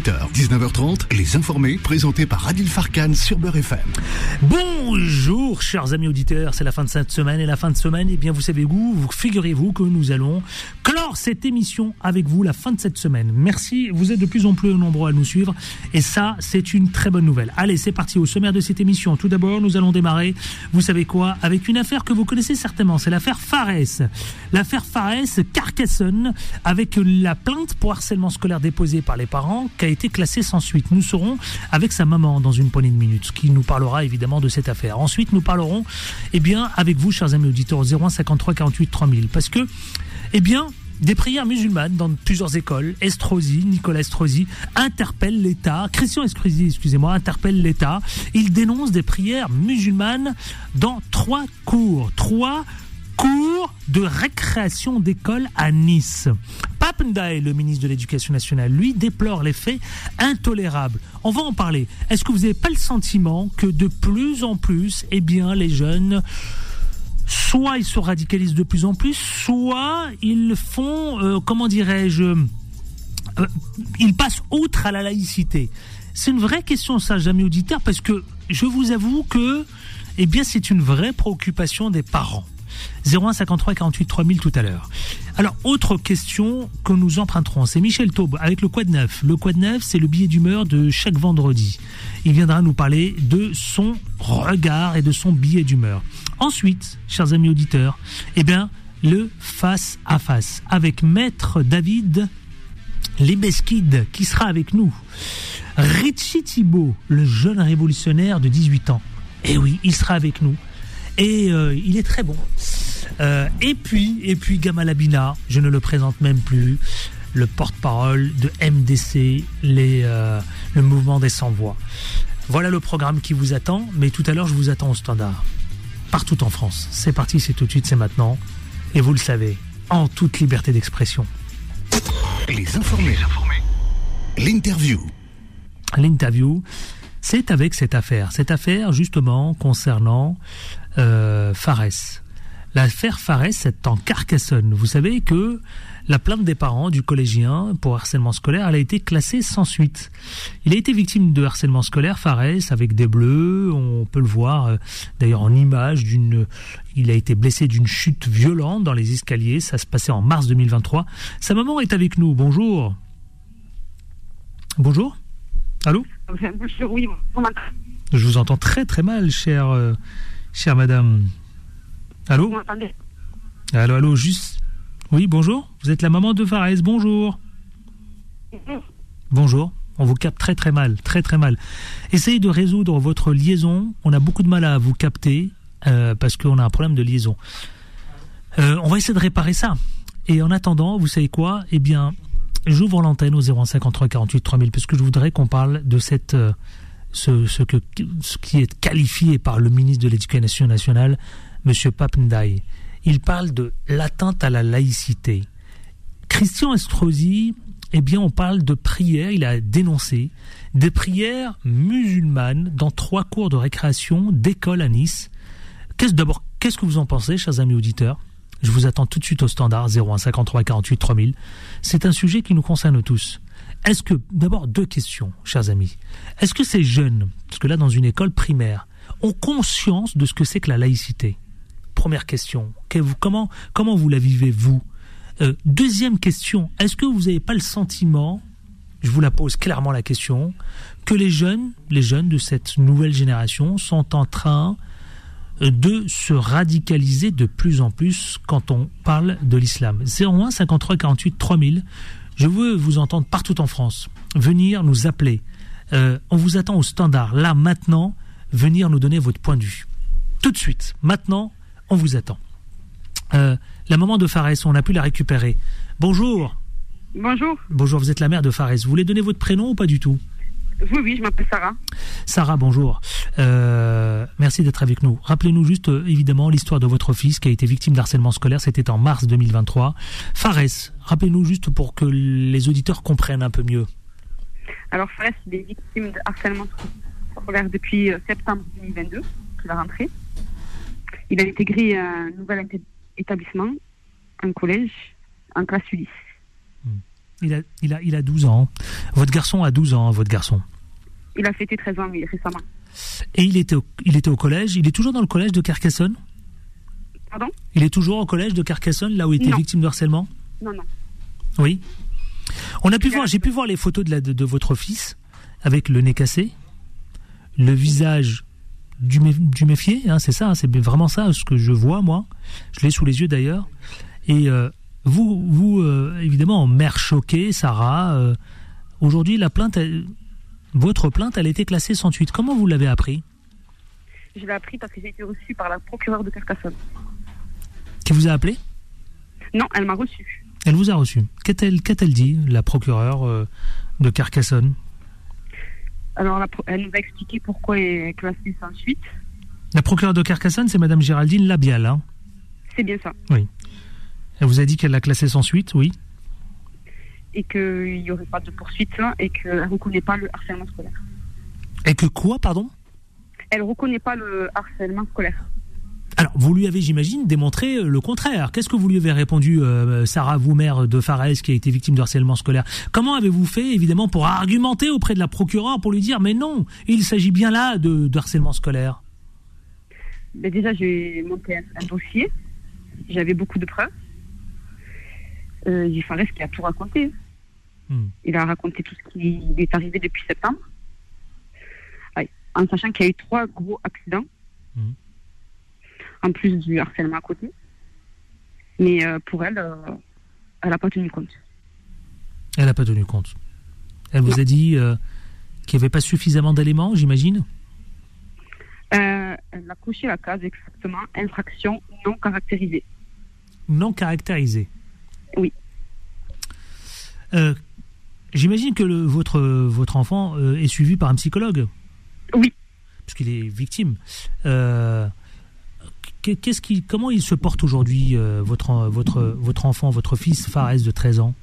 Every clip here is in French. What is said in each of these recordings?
18h, 19h30, les informés présentés par Adil Farkan sur Beurre FM. Bonjour chers amis auditeurs, c'est la fin de cette semaine et la fin de semaine, eh bien vous savez vous, vous figurez-vous que nous allons clore cette émission avec vous la fin de cette semaine. Merci, vous êtes de plus en plus nombreux à nous suivre et ça c'est une très bonne nouvelle. Allez c'est parti au sommaire de cette émission. Tout d'abord nous allons démarrer, vous savez quoi, avec une affaire que vous connaissez certainement, c'est l'affaire Fares. L'affaire Fares Carcassonne avec la plainte pour harcèlement scolaire déposée par les parents qui été classée sans suite. Nous serons avec sa maman dans une poignée de minutes qui nous parlera évidemment de cette affaire. Ensuite, nous parlerons, eh bien, avec vous, chers amis auditeurs, au 01 53 48 3000. Parce que, eh bien, des prières musulmanes dans plusieurs écoles. Estrosi, Nicolas Estrosi, interpelle l'État. Christian Estrosi, excusez-moi, interpelle l'État. Il dénonce des prières musulmanes dans trois cours. Trois cours de récréation d'école à Nice. Papendaï, le ministre de l'Éducation nationale, lui déplore les faits intolérables. On va en parler. Est-ce que vous n'avez pas le sentiment que de plus en plus, eh bien, les jeunes soit ils se radicalisent de plus en plus, soit ils font, euh, comment dirais-je, euh, ils passent outre à la laïcité? C'est une vraie question, ça, jamais auditeur, parce que je vous avoue que, eh bien, c'est une vraie préoccupation des parents. 01 53 48 3000 tout à l'heure. Alors, autre question que nous emprunterons, c'est Michel Taube avec le Quad Neuf. Le Quad Neuf, c'est le billet d'humeur de chaque vendredi. Il viendra nous parler de son regard et de son billet d'humeur. Ensuite, chers amis auditeurs, eh bien, le face à face avec Maître David Lebesquide qui sera avec nous. Richie Thibault, le jeune révolutionnaire de 18 ans. Eh oui, il sera avec nous et euh, il est très bon. Euh, et puis, et puis Gamalabina, je ne le présente même plus, le porte-parole de MDC, les, euh, le mouvement des sans-voix. Voilà le programme qui vous attend, mais tout à l'heure je vous attends au standard, partout en France. C'est parti, c'est tout de suite, c'est maintenant, et vous le savez, en toute liberté d'expression. Les informés. L'interview. L'interview, c'est avec cette affaire. Cette affaire, justement, concernant euh, Fares. L'affaire Fares est en Carcassonne. Vous savez que la plainte des parents du collégien pour harcèlement scolaire, elle a été classée sans suite. Il a été victime de harcèlement scolaire, Fares, avec des bleus. On peut le voir euh, d'ailleurs en image d'une. Il a été blessé d'une chute violente dans les escaliers. Ça se passait en mars 2023. Sa maman est avec nous. Bonjour. Bonjour. Allô? Oui. Je vous entends très très mal, cher. Chère madame. Allô Allô, allô, juste. Oui, bonjour. Vous êtes la maman de Fares. Bonjour. Bonjour. On vous capte très très mal, très très mal. Essayez de résoudre votre liaison. On a beaucoup de mal à vous capter euh, parce qu'on a un problème de liaison. Euh, on va essayer de réparer ça. Et en attendant, vous savez quoi? Eh bien, j'ouvre l'antenne au 0153 48 3000 parce que je voudrais qu'on parle de cette euh, ce, que, ce qui est qualifié par le ministre de l'Éducation nationale, M. Papendai. Il parle de l'atteinte à la laïcité. Christian Estrosi, eh bien, on parle de prières, il a dénoncé des prières musulmanes dans trois cours de récréation d'école à Nice. Qu'est-ce, d'abord, qu'est-ce que vous en pensez, chers amis auditeurs? Je vous attends tout de suite au standard 01 53 48 3000. C'est un sujet qui nous concerne tous. Est-ce que, d'abord, deux questions, chers amis. Est-ce que ces jeunes, parce que là, dans une école primaire, ont conscience de ce que c'est que la laïcité? Première question. comment, vous la vivez, vous? Euh, Deuxième question. Est-ce que vous n'avez pas le sentiment, je vous la pose clairement la question, que les jeunes, les jeunes de cette nouvelle génération sont en train euh, de se radicaliser de plus en plus quand on parle de l'islam? 01 53 48 3000. Je veux vous entendre partout en France. Venir nous appeler. Euh, on vous attend au standard. Là, maintenant, venir nous donner votre point de vue. Tout de suite. Maintenant, on vous attend. Euh, la maman de Fares, on a pu la récupérer. Bonjour. Bonjour. Bonjour, vous êtes la mère de Fares. Vous voulez donner votre prénom ou pas du tout? Oui, oui, je m'appelle Sarah. Sarah, bonjour. Euh, merci d'être avec nous. Rappelez-nous juste, euh, évidemment, l'histoire de votre fils qui a été victime d'harcèlement scolaire. C'était en mars 2023. Fares, rappelez-nous juste pour que les auditeurs comprennent un peu mieux. Alors, Fares, il est victime de harcèlement scolaire depuis euh, septembre 2022, la rentrée. Il a intégré un nouvel établissement, un collège, en classe Ulysse. Il a, il, a, il a 12 ans. Votre garçon a 12 ans, votre garçon. Il a fêté 13 ans, oui, récemment. Et il était, au, il était au collège? Il est toujours dans le collège de Carcassonne? Pardon? Il est toujours au collège de Carcassonne, là où il était Non. victime de harcèlement? Non, non. Oui. On a pu voir, j'ai pu voir les photos de, la, de, de votre fils avec le nez cassé, le visage du, mé- du méfié, hein, c'est ça, hein, c'est vraiment ça ce que je vois moi. Je l'ai sous les yeux d'ailleurs. Et euh, vous, vous euh, évidemment, mère choquée, Sarah, euh, aujourd'hui la plainte, elle- votre plainte, elle a été classée sans suite. Comment vous l'avez appris? Je l'ai appris parce que j'ai été reçue par la procureure de Carcassonne. Qui vous a appelé? Non, elle m'a reçue. Elle vous a reçu. Qu'a-t-elle dit, la procureure euh, de Carcassonne? Alors, la elle nous a expliqué pourquoi elle est classée sans suite. La procureure de Carcassonne, c'est Madame Géraldine Labial. Hein? C'est bien ça. Elle vous a dit qu'elle l'a classée sans suite, oui. Et qu'il n'y aurait pas de poursuite hein, et qu'elle ne reconnaît pas le harcèlement scolaire. Et que quoi, pardon? Elle ne reconnaît pas le harcèlement scolaire. Alors, vous lui avez, j'imagine, démontré euh, le contraire. Qu'est-ce que vous lui avez répondu, euh, Sarah, vous, mère de Fares, qui a été victime de harcèlement scolaire? Comment avez-vous fait, évidemment, pour argumenter auprès de la procureure pour lui dire, mais non, il s'agit bien là de, de harcèlement scolaire? Mais déjà, j'ai monté un, un dossier. J'avais beaucoup de preuves. Euh, j'ai qui a tout raconté. Hmm. Il a raconté tout ce qui lui est arrivé depuis septembre. En sachant qu'il y a eu trois gros accidents. Mhm. En plus du harcèlement à côté. Mais euh, pour elle, euh, elle n'a pas tenu compte. Elle n'a pas tenu compte. Elle vous a dit euh, qu'il n'y avait pas suffisamment d'éléments, j'imagine? Elle a coché la case exactement infraction non caractérisée. Non caractérisé. Oui. Euh, j'imagine que le- votre, votre enfant euh, est suivi par un psychologue Oui. puisqu'il est victime. Euh, qu'est- qu'est-ce qui, comment il se porte aujourd'hui, euh, votre, votre, votre enfant, votre fils Fares de 13 ans?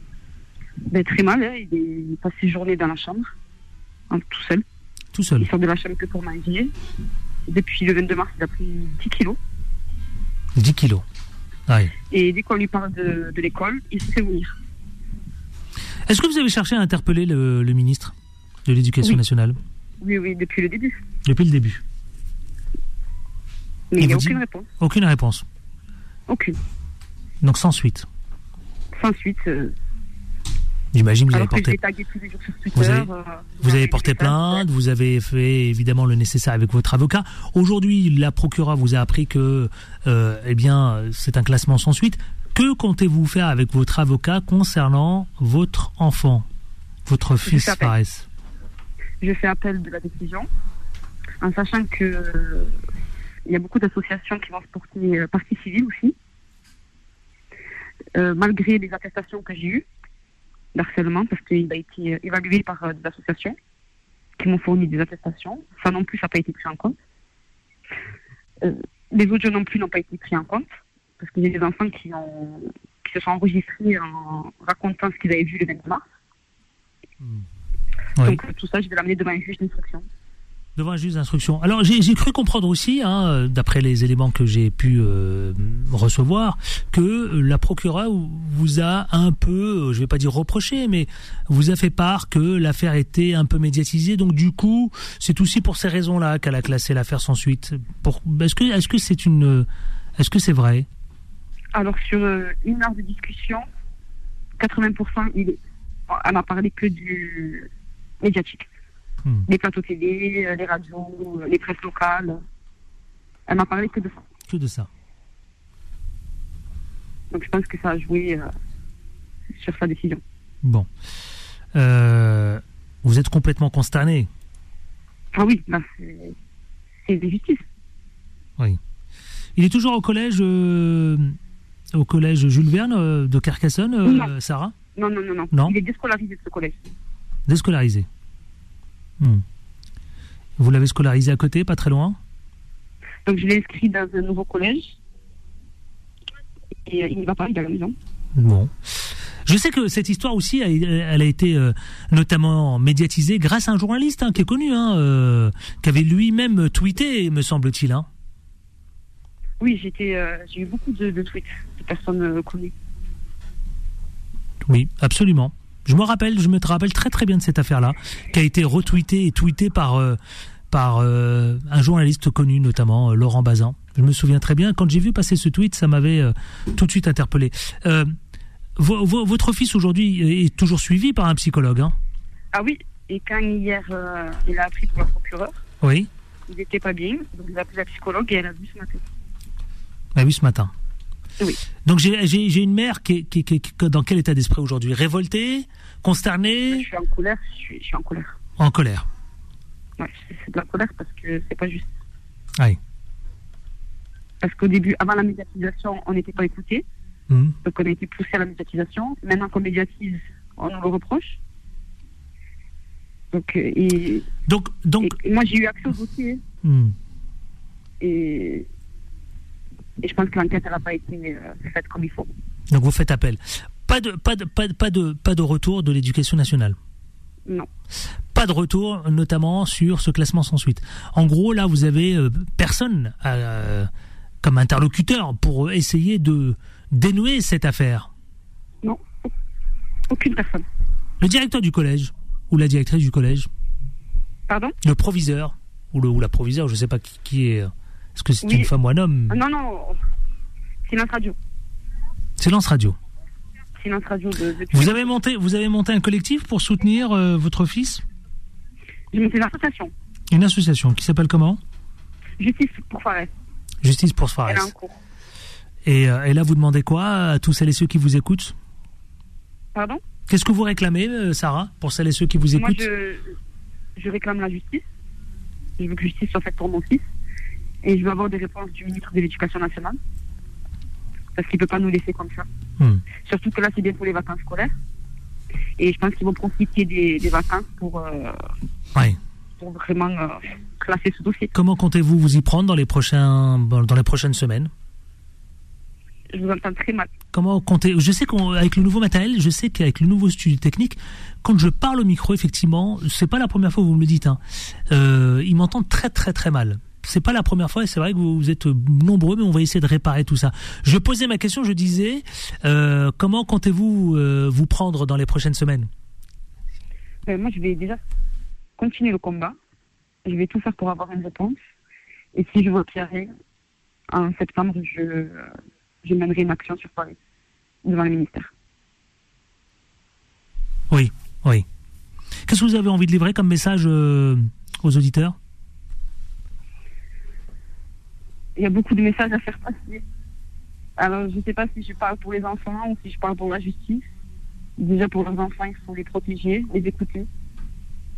Ben, très mal, hein. il, est, il passe ses journées dans la chambre, hein, tout seul. Tout seul Il sort de la chambre que pour manger. Depuis le 22 mars, il a pris 10 kilos. 10 kilos. Et dès qu'on lui parle de, de l'école, il se fait vomir. Est-ce que vous avez cherché à interpeller le, le ministre de l'Éducation Oui. nationale? Oui, oui, depuis le début. depuis le début Mais Et il n'y a aucune réponse. Aucune réponse. Aucune. Donc sans suite. Sans suite. euh, J'imagine que vous avez alors je porté Twitter. Vous euh, Vous avez porté plainte, vous avez fait évidemment le nécessaire avec votre avocat. Aujourd'hui, la procureure vous a appris que, euh, eh bien, c'est un classement sans suite. Que comptez-vous faire avec votre avocat concernant votre enfant, votre fils appel. Fares Je fais appel de la décision, en sachant que euh, il y a beaucoup d'associations qui vont se porter euh, partie civile aussi, malgré les attestations que j'ai eues d'harcèlement, parce qu'il a été évalué par euh, des associations qui m'ont fourni des attestations. Ça non plus, ça n'a pas été pris en compte. Euh, les audios non plus n'ont pas été pris en compte, parce qu'il y a des enfants qui, ont, qui se sont enregistrés en racontant ce qu'ils avaient vu le 22 mars. Oui. Donc tout ça, je vais l'amener devant un juge d'instruction. Devant un juge d'instruction. Alors j'ai cru comprendre aussi, hein, d'après les éléments que j'ai pu euh, recevoir, que la procureure vous a un peu, euh, je vais pas dire reproché, mais vous a fait part que l'affaire était un peu médiatisée. Donc du coup, c'est aussi pour ces raisons-là qu'elle a classé l'affaire sans suite. Est-ce que est-ce c'est une, est-ce que c'est vrai? Alors, sur euh, une heure de discussion, 80%, il elle m'a parlé que du médiatique. Hmm. Les plateaux télé, euh, les radios, euh, les presses locales. Elle m'a parlé que de ça. Que de ça. Donc, je pense que ça a joué euh, sur sa décision. Bon. Euh, vous êtes complètement consterné. Ah oui, bah, c'est des justices. Il est toujours au collège, euh, au collège Jules Verne de Carcassonne, Non. Sarah? Non, non, non, non, Non. Il est déscolarisé de ce collège. Déscolarisé. Hmm. Vous l'avez scolarisé à côté, pas très loin? Donc, je l'ai inscrit dans un nouveau collège. Et euh, il ne va pas, il est à la maison. Bon. Je sais que cette histoire aussi, elle, elle a été euh, notamment médiatisée grâce à un journaliste hein, qui est connu, hein, euh, qui avait lui-même tweeté, me semble-t-il. Hein. Oui, j'étais, euh, j'ai eu beaucoup de, de tweets de personnes euh, connues. Oui, absolument. Je me rappelle, je me rappelle très très bien de cette affaire-là, qui a été retweetée et tweetée par euh, par euh, un journaliste connu, notamment euh, Laurent Bazin. Je me souviens très bien. Quand j'ai vu passer ce tweet, ça m'avait euh, tout de suite interpellé. Vo- vo- votre fils aujourd'hui est toujours suivi par un psychologue, hein? Ah oui, et quand hier il a appris pour le procureur, Oui. il n'était pas bien, donc il a appelé la psychologue et elle a vu ce matin. On l'a vu ce matin. Oui. Donc j'ai une mère qui est, qui, dans quel état d'esprit aujourd'hui? Révoltée, Je consternée, suis en colère, je suis, je suis en colère. en colère. Ouais, c'est de la colère parce que c'est pas juste. Oui. Parce qu'au début, avant la médiatisation, on n'était pas écouté, Mhm. donc on a été poussé à la médiatisation. Maintenant qu'on médiatise, on nous le reproche. Donc, euh, et, Donc donc et- moi j'ai eu accès au dossier hmm. et, et je pense que l'enquête n'a pas été euh, faite comme il faut. donc vous faites appel. Pas de pas de pas de pas de, pas de retour de l'éducation nationale? Non. Pas de retour, notamment sur ce classement sans suite. En gros, là, vous avez euh, personne euh, comme interlocuteur pour essayer de dénouer cette affaire. Non. Aucune personne. Le directeur du collège ou la directrice du collège, Pardon? Le proviseur ou, le, ou la proviseure, je ne sais pas qui, qui est. Est-ce que c'est Oui. une femme ou un homme Ah, Non, non. Silence radio. Silence radio. Silence radio de, de Vous avez monté, vous avez monté un collectif pour soutenir euh, votre fils? J'ai monté une association. Une association qui s'appelle comment? Justice pour Fares. Justice pour Fares. Elle est en cours. Et, euh, et là, vous demandez quoi à tous celles et ceux qui vous écoutent? Pardon? Qu'est-ce que vous réclamez, euh, Sarah, pour celles et ceux qui vous Moi, écoutent? je, je réclame la justice. Je veux que justice soit faite pour mon fils. Et je veux avoir des réponses du ministre de l'Éducation nationale. Parce qu'il ne peut pas nous laisser comme ça. Hmm. Surtout que là, c'est bientôt les vacances scolaires. Et je pense qu'ils vont profiter des, des vacances pour, euh, Ouais. pour vraiment euh, classer ce dossier. Comment comptez-vous vous y prendre dans les prochains, dans les prochaines semaines? Je vous entends très mal. Comment comptez Je sais qu'avec le nouveau matériel, je sais qu'avec le nouveau studio technique, quand je parle au micro, effectivement, c'est pas la première fois que vous me le dites. Hein, euh, ils m'entendent très très très mal. C'est pas la première fois et c'est vrai que vous, êtes nombreux, mais on va essayer de réparer tout ça. Je posais ma question, je disais, euh, comment comptez-vous euh, vous prendre dans les prochaines semaines? Euh, moi, je vais déjà continuer le combat. Je vais tout faire pour avoir une réponse. Et si je vois qu'il n'y a rien, en septembre, je, je mènerai une action sur Paris, devant le ministère. Oui, oui. Qu'est-ce que vous avez envie de livrer comme message aux auditeurs? Il y a beaucoup de messages à faire passer. Alors, je ne sais pas si je parle pour les enfants ou si je parle pour la justice. Déjà, pour leurs enfants, il faut les protéger, les écouter,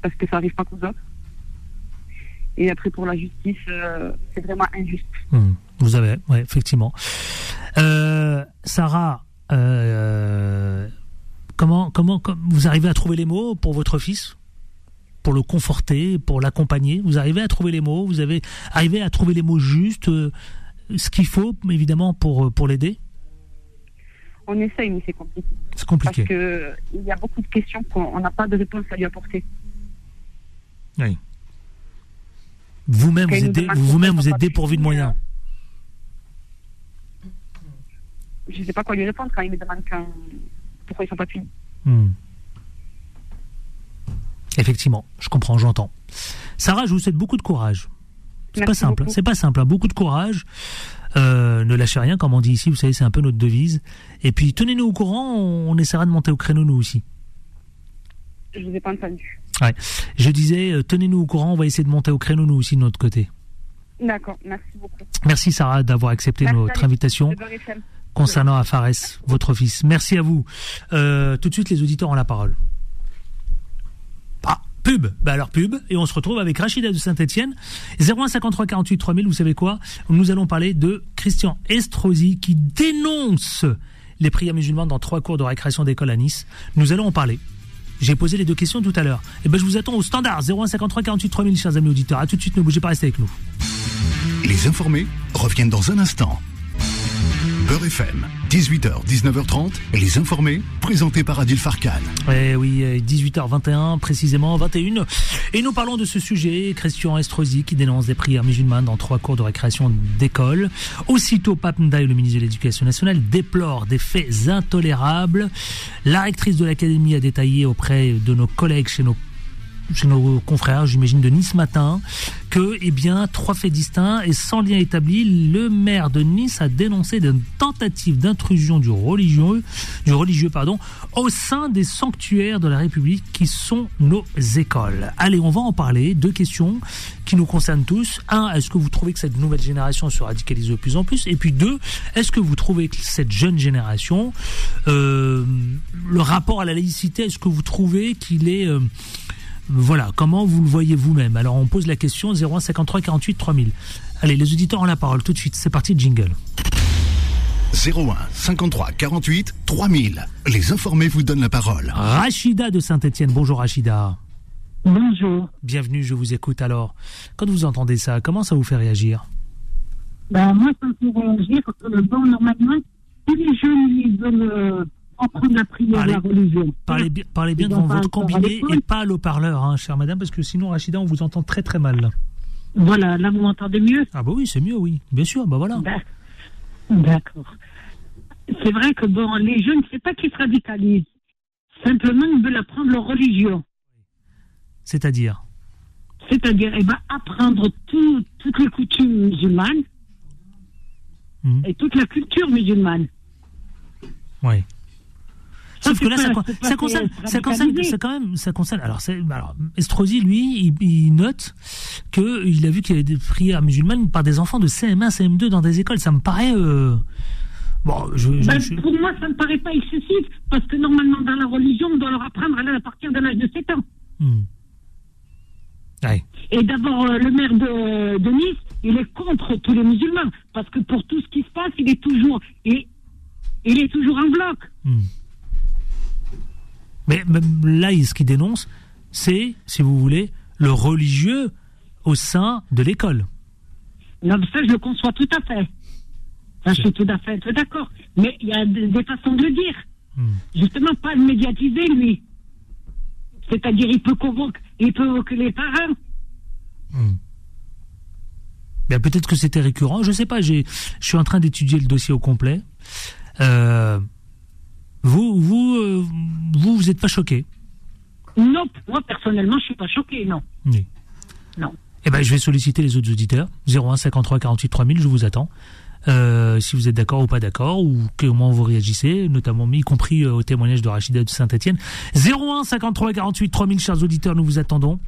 parce que ça n'arrive pas qu'aux autres. Et après, pour la justice, euh, c'est vraiment injuste. Hmm, Vous avez, ouais, effectivement. Euh, Sarah, euh, comment, comment, com- vous arrivez à trouver les mots pour votre fils, pour le conforter, pour l'accompagner Vous arrivez à trouver les mots Vous avez arrivé à trouver les mots justes, euh, ce qu'il faut, évidemment, pour euh, pour l'aider On essaye, mais c'est compliqué. C'est Parce compliqué. que il y a beaucoup de questions qu'on n'a pas de réponse à lui apporter. Oui. Vous-même, vous vous-même, vous êtes dépourvu de moyens. Je ne sais pas quoi lui répondre quand il me demande quand... pourquoi ils sont pas punis. Hmm. Effectivement, je comprends, j'entends. Sarah, je vous souhaite beaucoup de courage. C'est pas simple, c'est pas simple. hein. Beaucoup de courage. Euh, ne lâchez rien, comme on dit ici. Vous savez, c'est un peu notre devise. Et puis, tenez-nous au courant. On, on essaiera de monter au créneau nous aussi. Je vous ai pas entendu. Je disais, euh, tenez-nous au courant. On va essayer de monter au créneau nous aussi de notre côté. D'accord, merci beaucoup. Merci Sarah d'avoir accepté Merci, notre invitation concernant Afares, votre fils. Merci à vous. Euh, tout de suite, les auditeurs ont la parole. Pub. Bah alors pub. Et on se retrouve avec Rachida de Saint-Etienne. 0153 48 3000, vous savez quoi? Nous allons parler de Christian Estrosi qui dénonce les prières musulmanes dans trois cours de récréation d'école à Nice. Nous allons en parler. J'ai posé les deux questions tout à l'heure. Et ben je vous attends au standard 0153 48 3000, chers amis auditeurs. À tout de suite, ne bougez pas, restez avec nous. Les informés reviennent dans un instant. Beurre FM, 18h, 19h30, les informés, présentés par Adil Farkan. Eh oui, 18h21 précisément, 21. Et nous parlons de ce sujet, Christian Estrosi qui dénonce des prières musulmanes dans trois cours de récréation d'école. Aussitôt, Pape Ndaye, le ministre de l'Éducation nationale, déplore des faits intolérables. La rectrice de l'Académie a détaillé auprès de nos collègues chez nos chez nos confrères, j'imagine de Nice matin, que, eh bien, trois faits distincts et sans lien établi, le maire de Nice a dénoncé une tentative d'intrusion du religieux, du religieux, pardon, au sein des sanctuaires de la République qui sont nos écoles. Allez, on va en parler. Deux questions qui nous concernent tous. Un, est-ce que vous trouvez que cette nouvelle génération se radicalise de plus en plus? Et puis deux, est-ce que vous trouvez que cette jeune génération, euh, le rapport à la laïcité, est-ce que vous trouvez qu'il est euh, voilà, comment vous le voyez vous-même? Alors on pose la question 01 53 48 3000. Allez, les auditeurs ont la parole tout de suite. C'est parti, jingle. 01 53 48 3000. Les informés vous donnent la parole. Rachida de Saint-Etienne. Bonjour Rachida. Bonjour. Bienvenue, je vous écoute alors. Quand vous entendez ça, comment ça vous fait réagir? Ben moi, ça me fait réagir. Euh, bon, normalement, tous les jeunes, ils veulent apprendre la prière, Parlez- la religion. Parlez, parlez bien devant votre combiné et pas à l'eau-parleur, hein, chère madame, parce que sinon, Rachida, on vous entend très très mal. là. Voilà, là, vous m'entendez mieux? Ah bah oui, c'est mieux, oui. Bien sûr, bah voilà. D'ac- D'accord. C'est vrai que, bon, les jeunes, c'est pas qu'ils se radicalisent. Simplement, ils veulent apprendre leur religion. C'est-à-dire? C'est-à-dire, eh ben, apprendre tout- toutes les coutumes musulmanes Mhm. et toute la culture musulmane. Oui. Sauf que c'est là, ça, concerne, ça concerne, ça quand même, ça concerne. Alors, alors, Estrosi, lui, il, il note que il a vu qu'il y avait des prières musulmanes par des enfants de CM1, CM2 dans des écoles. Ça me paraît, euh, bon, je, je- Ben, je- pour moi, ça ne paraît pas excessif, parce que normalement, dans la religion, on doit leur apprendre à, à partir de l'âge de 7 ans. Hmm. Et d'abord, euh, le maire de, de Nice, il est contre tous les musulmans, parce que pour tout ce qui se passe, il est toujours, il, il est toujours en bloc. Hmm. Mais même là, ce qu'il dénonce, c'est, si vous voulez, le religieux au sein de l'école. Non, mais ça, je le conçois tout à fait. Ça, je suis tout à fait d'accord. Mais il y a des, façons de le dire. Hmm. Justement, pas le médiatiser, lui. C'est-à-dire, il peut convoquer, il peut les parents. Hmm. Ben, peut-être que c'était récurrent, je sais pas. J'ai, je suis en train d'étudier le dossier au complet. Euh, vous, vous, euh, vous, vous n'êtes pas choqué Non, moi, personnellement, je suis pas choqué, non. Oui. Non. Eh ben, je vais solliciter les autres auditeurs. 01 53 48 3000, je vous attends. Euh, si vous êtes d'accord ou pas d'accord, ou comment vous réagissez, notamment, y compris euh, au témoignage de Rachida de Saint-Etienne. 01 53 48 3000, chers auditeurs, nous vous attendons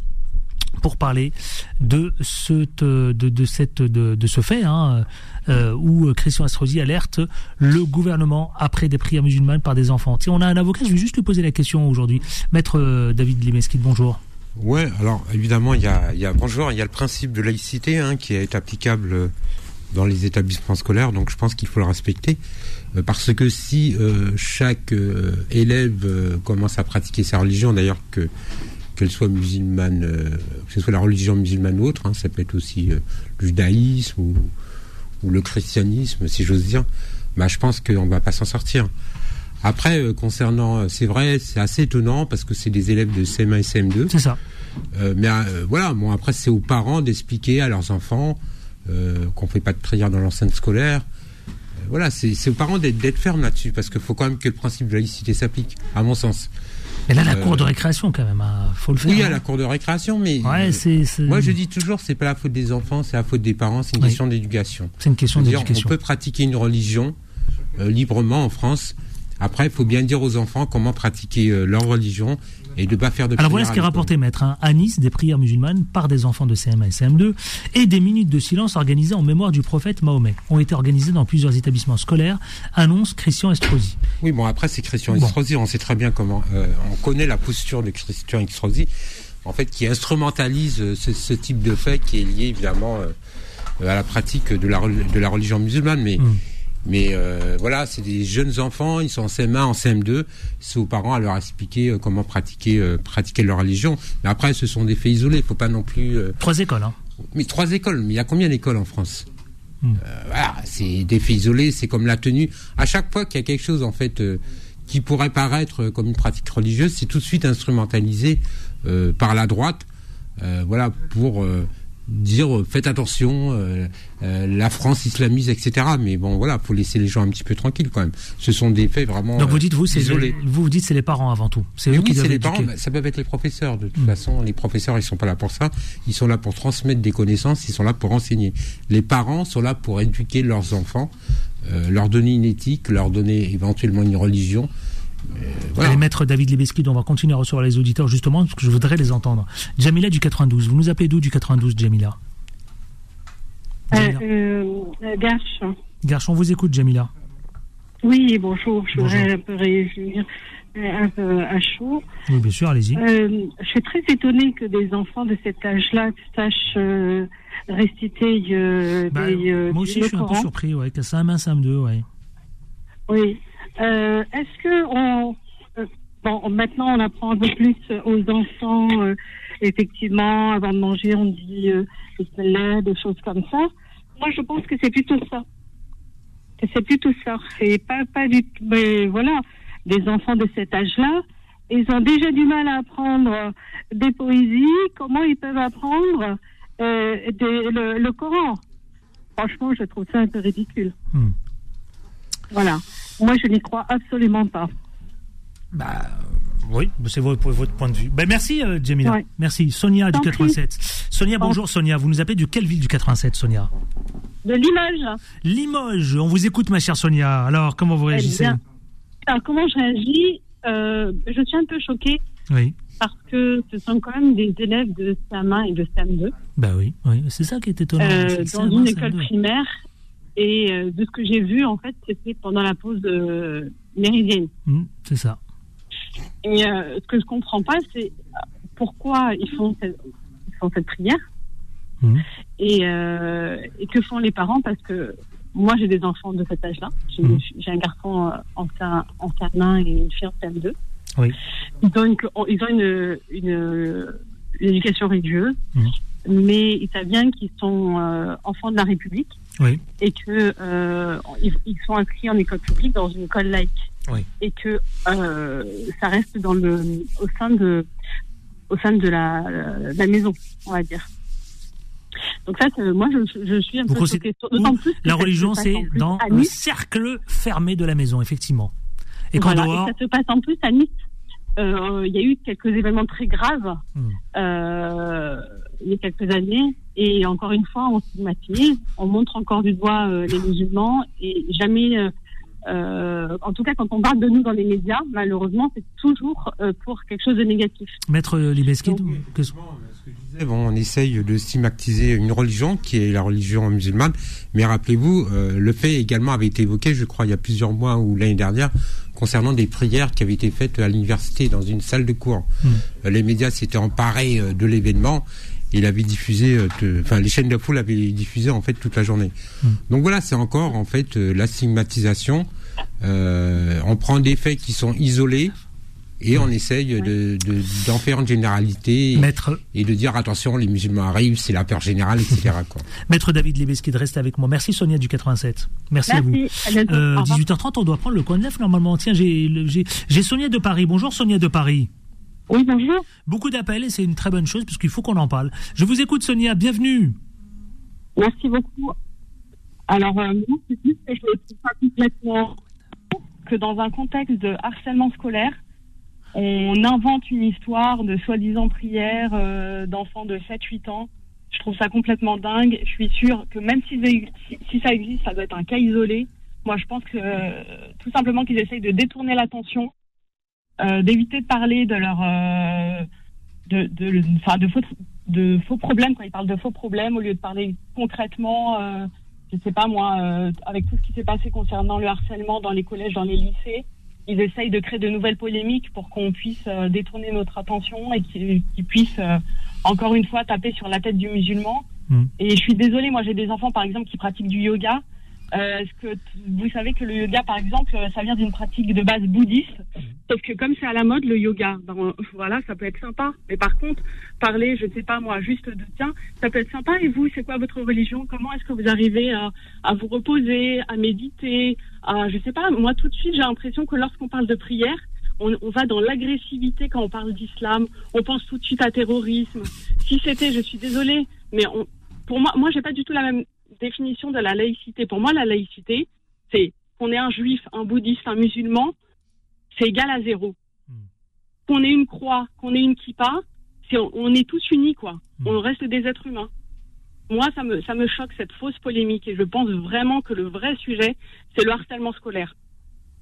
pour parler de ce, de, de, cette, de, de ce fait hein, euh, où Christian Estrosi alerte le gouvernement après des prières musulmanes par des enfants. Tiens, on a un avocat, je vais juste lui poser la question aujourd'hui. Maître euh, David Limeskid, bonjour. Ouais, alors évidemment, il y a, bonjour, il y a le principe de laïcité hein, qui est applicable euh, dans les établissements scolaires, donc je pense qu'il faut le respecter, Euh, parce que si euh, chaque euh, élève euh, commence à pratiquer sa religion, d'ailleurs que qu'elle soit musulmane, euh, que ce soit la religion musulmane ou autre, hein, ça peut être aussi euh, le judaïsme ou, ou le christianisme, si j'ose dire, bah, je pense qu'on va pas s'en sortir. Après, euh, concernant, euh, c'est vrai, c'est assez étonnant parce que c'est des élèves de CM1 et CM2. C'est ça. Mais voilà, bon après c'est aux parents d'expliquer à leurs enfants qu'on fait pas de prière dans l'enceinte scolaire. Voilà, c'est aux parents d'être d'être fermes là-dessus parce qu'il faut quand même que le principe de laïcité s'applique, à mon sens. Mais là, la cour de récréation, quand même, hein, faut le faire. Oui, hein. à la cour de récréation, mais Ouais, euh, c'est. c'est- moi je dis toujours, c'est pas la faute des enfants, c'est la faute des parents, c'est une Oui. question d'éducation. C'est une question C'est-à-dire, d'éducation. On peut pratiquer une religion euh, librement en France. Après, il faut bien dire aux enfants comment pratiquer euh, leur religion et de pas faire de Alors voilà ce qui est rapporté, maître. hein. À Nice, des prières musulmanes par des enfants de CM1 et CM2 et des minutes de silence organisées en mémoire du prophète Mahomet ont été organisées dans plusieurs établissements scolaires, annonce Christian Estrosi. Oui, bon, après, c'est Christian Bon. Estrosi. On sait très bien comment. euh, on connaît la posture de Christian Estrosi, en fait, qui instrumentalise euh, ce, ce type de fait qui est lié, évidemment, euh, à la pratique de la, rel- de la religion musulmane. Mais, Mm. Mais euh, voilà, c'est des jeunes enfants, ils sont en CM1, en CM2. C'est aux parents à leur expliquer euh, comment pratiquer, euh, pratiquer leur religion. Mais après, ce sont des faits isolés. Il faut pas non plus. Trois écoles, hein. Mais trois écoles. Mais il y a combien d'écoles en France? Hmm. Euh, voilà, c'est des faits isolés, c'est comme la tenue. À chaque fois qu'il y a quelque chose en fait euh, qui pourrait paraître comme une pratique religieuse, c'est tout de suite instrumentalisé par la droite, voilà, pour dire euh, faites attention, euh, euh, la France islamise, etc. Mais bon, voilà, faut laisser les gens un petit peu tranquilles quand même. Ce sont des faits vraiment Donc vous dites vous, c'est vous vous dites c'est les parents avant tout. C'est eux qui oui, c'est doivent les parents, éduquer. ça peut être les professeurs. De toute Mm. façon, les professeurs, ils sont pas là pour ça. Ils sont là pour transmettre des connaissances. Ils sont là pour enseigner. Les parents sont là pour éduquer leurs enfants, euh, leur donner une éthique, leur donner éventuellement une religion. Euh, voilà. Allez, maître David Libeskid, on va continuer à recevoir les auditeurs justement parce que je voudrais les entendre. Jamila du 92, vous nous appelez d'où du 92, Jamila? Jamila. Euh, euh, Garche. Garçon, on vous écoute, Jamila. Oui, bonjour. Je Bonjour. voudrais un peu réagir euh, un peu à chaud. Oui, bien sûr, allez-y. Euh, je suis très étonnée que des enfants de cet âge-là sachent euh, réciter euh, Bah, des, euh, moi aussi, je suis un peu surpris, ouais, que Sam 1, Sam 2, ouais. Oui. Euh, Est-ce que on, euh, bon, maintenant on apprend un peu plus aux enfants, euh, effectivement, avant de manger, on dit euh, des choses comme ça. Moi, je pense que c'est plutôt ça. C'est plutôt ça. C'est pas pas du tout. Mais voilà, des enfants de cet âge-là, ils ont déjà du mal à apprendre des poésies. Comment ils peuvent apprendre euh, des- le, le Coran Franchement, je trouve ça un peu ridicule. Hmm. Voilà. Moi, je n'y crois absolument pas. Bah, oui, c'est votre, votre point de vue. Ben, merci, euh, Jamila. Ouais. Merci. Sonia du Tant pis. 87. Sonia, bonjour, Sonia. Vous nous appelez de quelle ville du 87, Sonia? De l'image. Limoges. On vous écoute, ma chère Sonia. Alors, comment vous réagissez? bien. Alors, comment je réagis? Euh, Je suis un peu choquée Oui. parce que ce sont quand même des élèves de SAM1 et de SAM2 Bah oui, oui. c'est ça qui est étonnant. euh, dans un une un école primaire. Et euh, de ce que j'ai vu, en fait, c'était pendant la pause euh, méridienne. Hmm, c'est ça. Et euh, ce que je comprends pas, c'est euh, pourquoi ils font cette, ils font cette prière Mhm. et, euh, et que font les parents? Parce que moi j'ai des enfants de cet âge-là. J'ai Mhm. j'ai un garçon en CM en CM1 et une fille en CM2. Oui. Ils ont une, ils ont une, une, une éducation religieuse, Mhm. mais ils savent bien qu'ils sont euh, enfants de la République Oui. et que euh, ils, ils sont inscrits en école publique dans une école laïque Oui. et que euh, ça reste dans le au sein de au sein de la, de la maison on va dire donc ça moi je, je suis un Vous peu choquée d'autant plus La religion, c'est dans le cercle fermé de la maison, effectivement. Et qu'en Voilà, dehors, et ça se passe en plus à Nice. Euh, Il y a eu quelques événements très graves Hmm. euh, il y a quelques années. Et encore une fois, on stigmatise, on montre encore du doigt euh, les musulmans et jamais, euh, euh, en tout cas quand on parle de nous dans les médias, malheureusement, c'est toujours euh, pour quelque chose de négatif. Maître Libeskid, Donc, que- Ce que je disais, bon, on essaye de stigmatiser une religion qui est la religion musulmane, mais rappelez-vous, euh, le fait également avait été évoqué, je crois, il y a plusieurs mois ou l'année dernière, concernant des prières qui avaient été faites à l'université dans une salle de cours. Hmm. Les médias s'étaient emparés de l'événement. Et Il avait diffusé, euh, de- enfin les chaînes de foule avaient diffusé en fait toute la journée. Hmm. Donc voilà, c'est encore en fait euh, la stigmatisation. Euh, on prend des faits qui sont isolés et on essaye de de- d'en faire une généralité Maître, et de dire attention, les musulmans arrivent, c'est la peur générale, etc. Quoi. Maître David Libeskid, reste avec moi. Merci Sonia du 87. Merci, à vous. Merci, à bientôt. Euh, Au revoir. 18h30, on doit prendre le coin de neuf normalement. Tiens, j'ai Sonia de Paris. Bonjour Sonia de Paris. Oui, bonjour. Beaucoup d'appels et c'est une très bonne chose puisqu'il faut qu'on en parle. Je vous écoute Sonia, bienvenue. Merci beaucoup. Alors, euh, moi, c'est juste que je ne trouve pas complètement que dans un contexte de harcèlement scolaire, on invente une histoire de soi-disant prière euh, d'enfants de 7-8 ans. Je trouve ça complètement dingue. Je suis sûre que même si, ça existe, ça doit être un cas isolé. Moi, je pense que euh, tout simplement qu'ils essayent de détourner l'attention, d'éviter de parler de leur euh, de, de, enfin, de, faux, de faux problèmes quand ils parlent de faux problèmes au lieu de parler concrètement. Euh, je sais pas moi, euh, avec tout ce qui s'est passé concernant le harcèlement dans les collèges, dans les lycées, ils essayent de créer de nouvelles polémiques pour qu'on puisse euh, détourner notre attention et qu'ils puissent euh, encore une fois taper sur la tête du musulman. Mm. Et je suis désolée, moi j'ai des enfants par exemple qui pratiquent du yoga. Euh, Est-ce que vous savez que le yoga, par exemple, euh, ça vient d'une pratique de base bouddhiste Sauf que comme c'est à la mode, le yoga, ben, voilà, ça peut être sympa. Mais par contre, parler, je ne sais pas moi, juste de tiens, ça peut être sympa. Et vous, c'est quoi votre religion? Comment est-ce que vous arrivez à, à vous reposer, à méditer à, Je sais pas, moi tout de suite, j'ai l'impression que lorsqu'on parle de prière, on, on va dans l'agressivité quand on parle d'islam. On pense tout de suite à terrorisme. Si c'était, je suis désolée, mais on, pour moi, moi, j'ai pas du tout la même définition de la laïcité. Pour moi, la laïcité, c'est qu'on est un juif, un bouddhiste, un musulman, c'est égal à zéro. Hmm. Qu'on ait une croix, qu'on ait une kippa, on est tous unis quoi. Hmm. On reste des êtres humains. Moi, ça me ça me choque cette fausse polémique et je pense vraiment que le vrai sujet, c'est le harcèlement scolaire.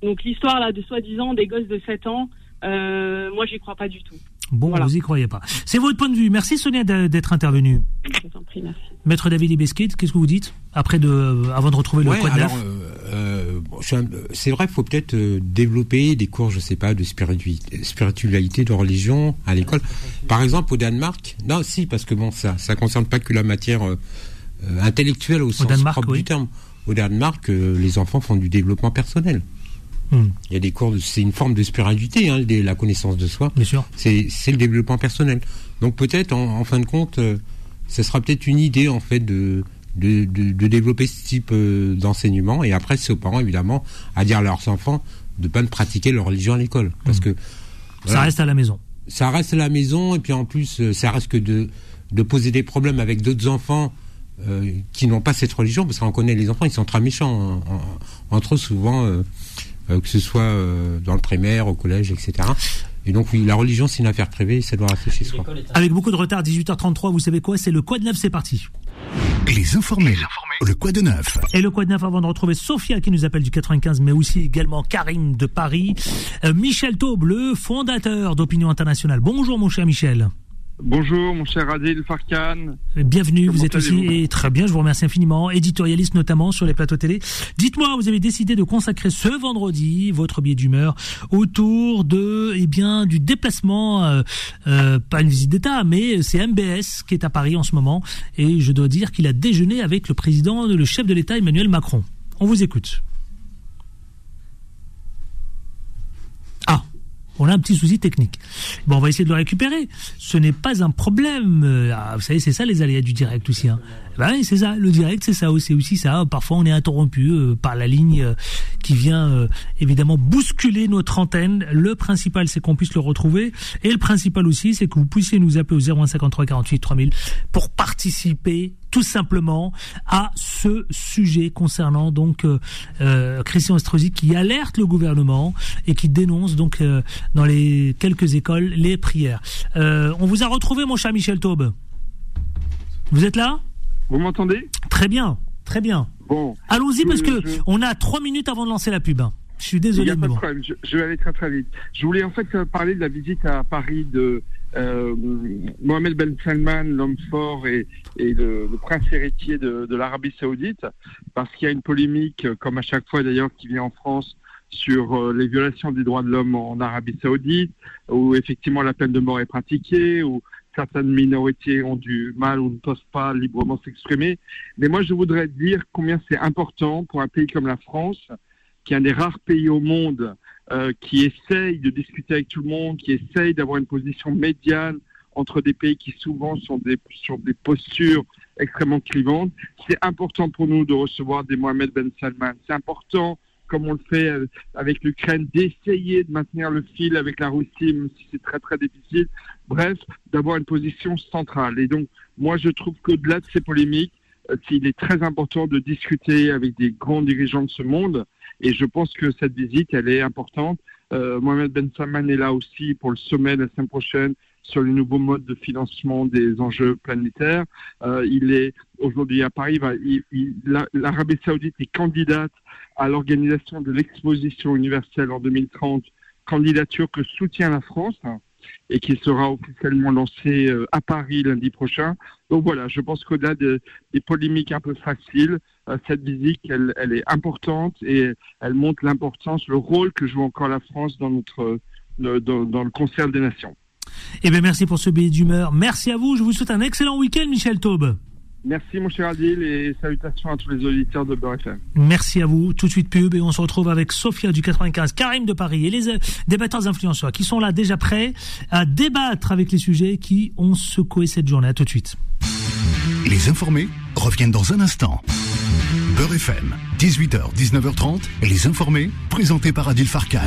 Donc l'histoire là de soi-disant des gosses de 7 ans, euh, moi j'y crois pas du tout. Bon, Voilà. vous y croyez pas. C'est votre point de vue. Merci Sonia d'être intervenue. Je vous en prie, merci. Maître David Ibesquet, qu'est-ce que vous dites après de, euh, avant de retrouver le Ouais, code euh, euh, c'est vrai qu'il faut peut-être euh, développer des cours, je sais pas, de spiritualité, de religion à l'école. Par exemple, au Danemark, non, si, parce que bon, ça, ça concerne pas que la matière euh, intellectuelle au sens Danemark, propre oui. du terme. Au Danemark, euh, les enfants font du développement personnel. Il y a des cours, de- c'est une forme de spiritualité, hein, la connaissance de soi. bien sûr. c'est c'est le développement personnel. Donc peut-être en, en fin de compte, euh, ce sera peut-être une idée en fait de de, de, de développer ce type euh, d'enseignement et après c'est aux parents évidemment à dire à leurs enfants de pas ne pratiquer leur religion à l'école parce que Ça reste à la maison. ça reste à la maison et puis en plus euh, ça risque de de poser des problèmes avec d'autres enfants euh, qui n'ont pas cette religion parce qu'on connaît les enfants ils sont très méchants en- en- entre eux souvent euh, que ce soit euh, dans le primaire au collège etc et donc oui la religion c'est une affaire privée ça doit rester chez soi Avec beaucoup de retard, 18h33, vous savez quoi? C'est le Quad 9, c'est parti. Les informés. Le quoi de neuf Et le Quad 9 avant de retrouver Sophia qui nous appelle du 95, mais aussi également Karim de Paris. Euh, Michel Taube, le fondateur d'Opinion Internationale. Bonjour mon cher Michel. Bonjour, mon cher Adil Farkan. Bienvenue, Comment vous êtes aussi et très bien, je vous remercie infiniment, éditorialiste notamment sur les plateaux télé. Dites-moi, vous avez décidé de consacrer ce vendredi votre billet d'humeur autour de eh bien du déplacement euh, euh, pas une visite d'État, mais c'est MBS qui est à Paris en ce moment et je dois dire qu'il a déjeuné avec le président, le chef de l'État Emmanuel Macron. On vous écoute. Ah, on a un petit souci technique. Bon, on va essayer de le récupérer. Ce n'est pas un problème. Euh, ah, vous savez, c'est ça les aléas du direct aussi. Hein. Ben oui, c'est ça. Le direct, c'est ça. Aussi ça. Parfois, on est interrompu euh, par la ligne euh, qui vient euh, évidemment bousculer notre antenne. Le principal, c'est qu'on puisse le retrouver. Et le principal aussi, c'est que vous puissiez nous appeler au 0153 48 3000 pour participer tout simplement à ce sujet concernant donc euh, euh, Christian Estrosi qui alerte le gouvernement et qui dénonce donc euh, dans les quelques écoles les prières. Euh, on vous a retrouvé mon cher Michel Taube. Vous êtes là? Vous m'entendez? Très bien, très bien. Bon, Allons-y parce que je- on a trois minutes avant de lancer la pub. hein. Je suis il n'y désolé, a pas de problème, je, je vais aller très très vite. Je voulais en fait euh, parler de la visite à Paris de euh, Mohamed Ben Salman, l'homme fort et, et le, le prince héritier de, de l'Arabie Saoudite, parce qu'il y a une polémique, euh, comme à chaque fois d'ailleurs, qui vient en France sur euh, les violations des droits de l'homme en Arabie Saoudite, où effectivement la peine de mort est pratiquée, où certaines minorités ont du mal ou ne peuvent pas librement s'exprimer. Mais moi, je voudrais dire combien c'est important pour un pays comme la France, qui est un des rares pays au monde euh, qui essaye de discuter avec tout le monde, qui essaye d'avoir une position médiane entre des pays qui souvent sont sur des postures extrêmement clivantes. C'est important pour nous de recevoir des Mohamed Ben Salman. C'est important, comme on le fait euh, avec l'Ukraine, d'essayer de maintenir le fil avec la Russie, même si c'est très très difficile. Bref, d'avoir une position centrale. Et donc, moi, je trouve qu'au-delà de ces polémiques, euh, il est très important de discuter avec des grands dirigeants de ce monde. Et je pense que cette visite, elle est importante. Euh, Mohamed Ben Salman est là aussi pour le sommet la semaine prochaine sur les nouveaux modes de financement des enjeux planétaires. Il est aujourd'hui à Paris. la- L'Arabie Saoudite est candidate à l'organisation de l'exposition universelle en 2030, candidature que soutient la France et qui sera officiellement lancée euh, à Paris lundi prochain. Donc voilà, je pense qu'au-delà de- des polémiques un peu faciles, euh, cette visite, elle, est importante et elle montre l'importance, le rôle que joue encore la France dans notre dans, dans le concert des nations. Eh bien, merci pour ce billet d'humeur. Merci à vous. Je vous souhaite un excellent week-end, Michel Taube. Merci mon cher Adil et salutations à tous les auditeurs de Beurre FM. Merci à vous. Tout de suite pub et on se retrouve avec Sophia du 95, Karim de Paris et les euh, débatteurs influenceurs qui sont là déjà prêts à débattre avec les sujets qui ont secoué cette journée. À tout de suite. Les informés reviennent dans un instant. Beurre FM, 18h, 19h30, les informés, présentés par Adil Farkan.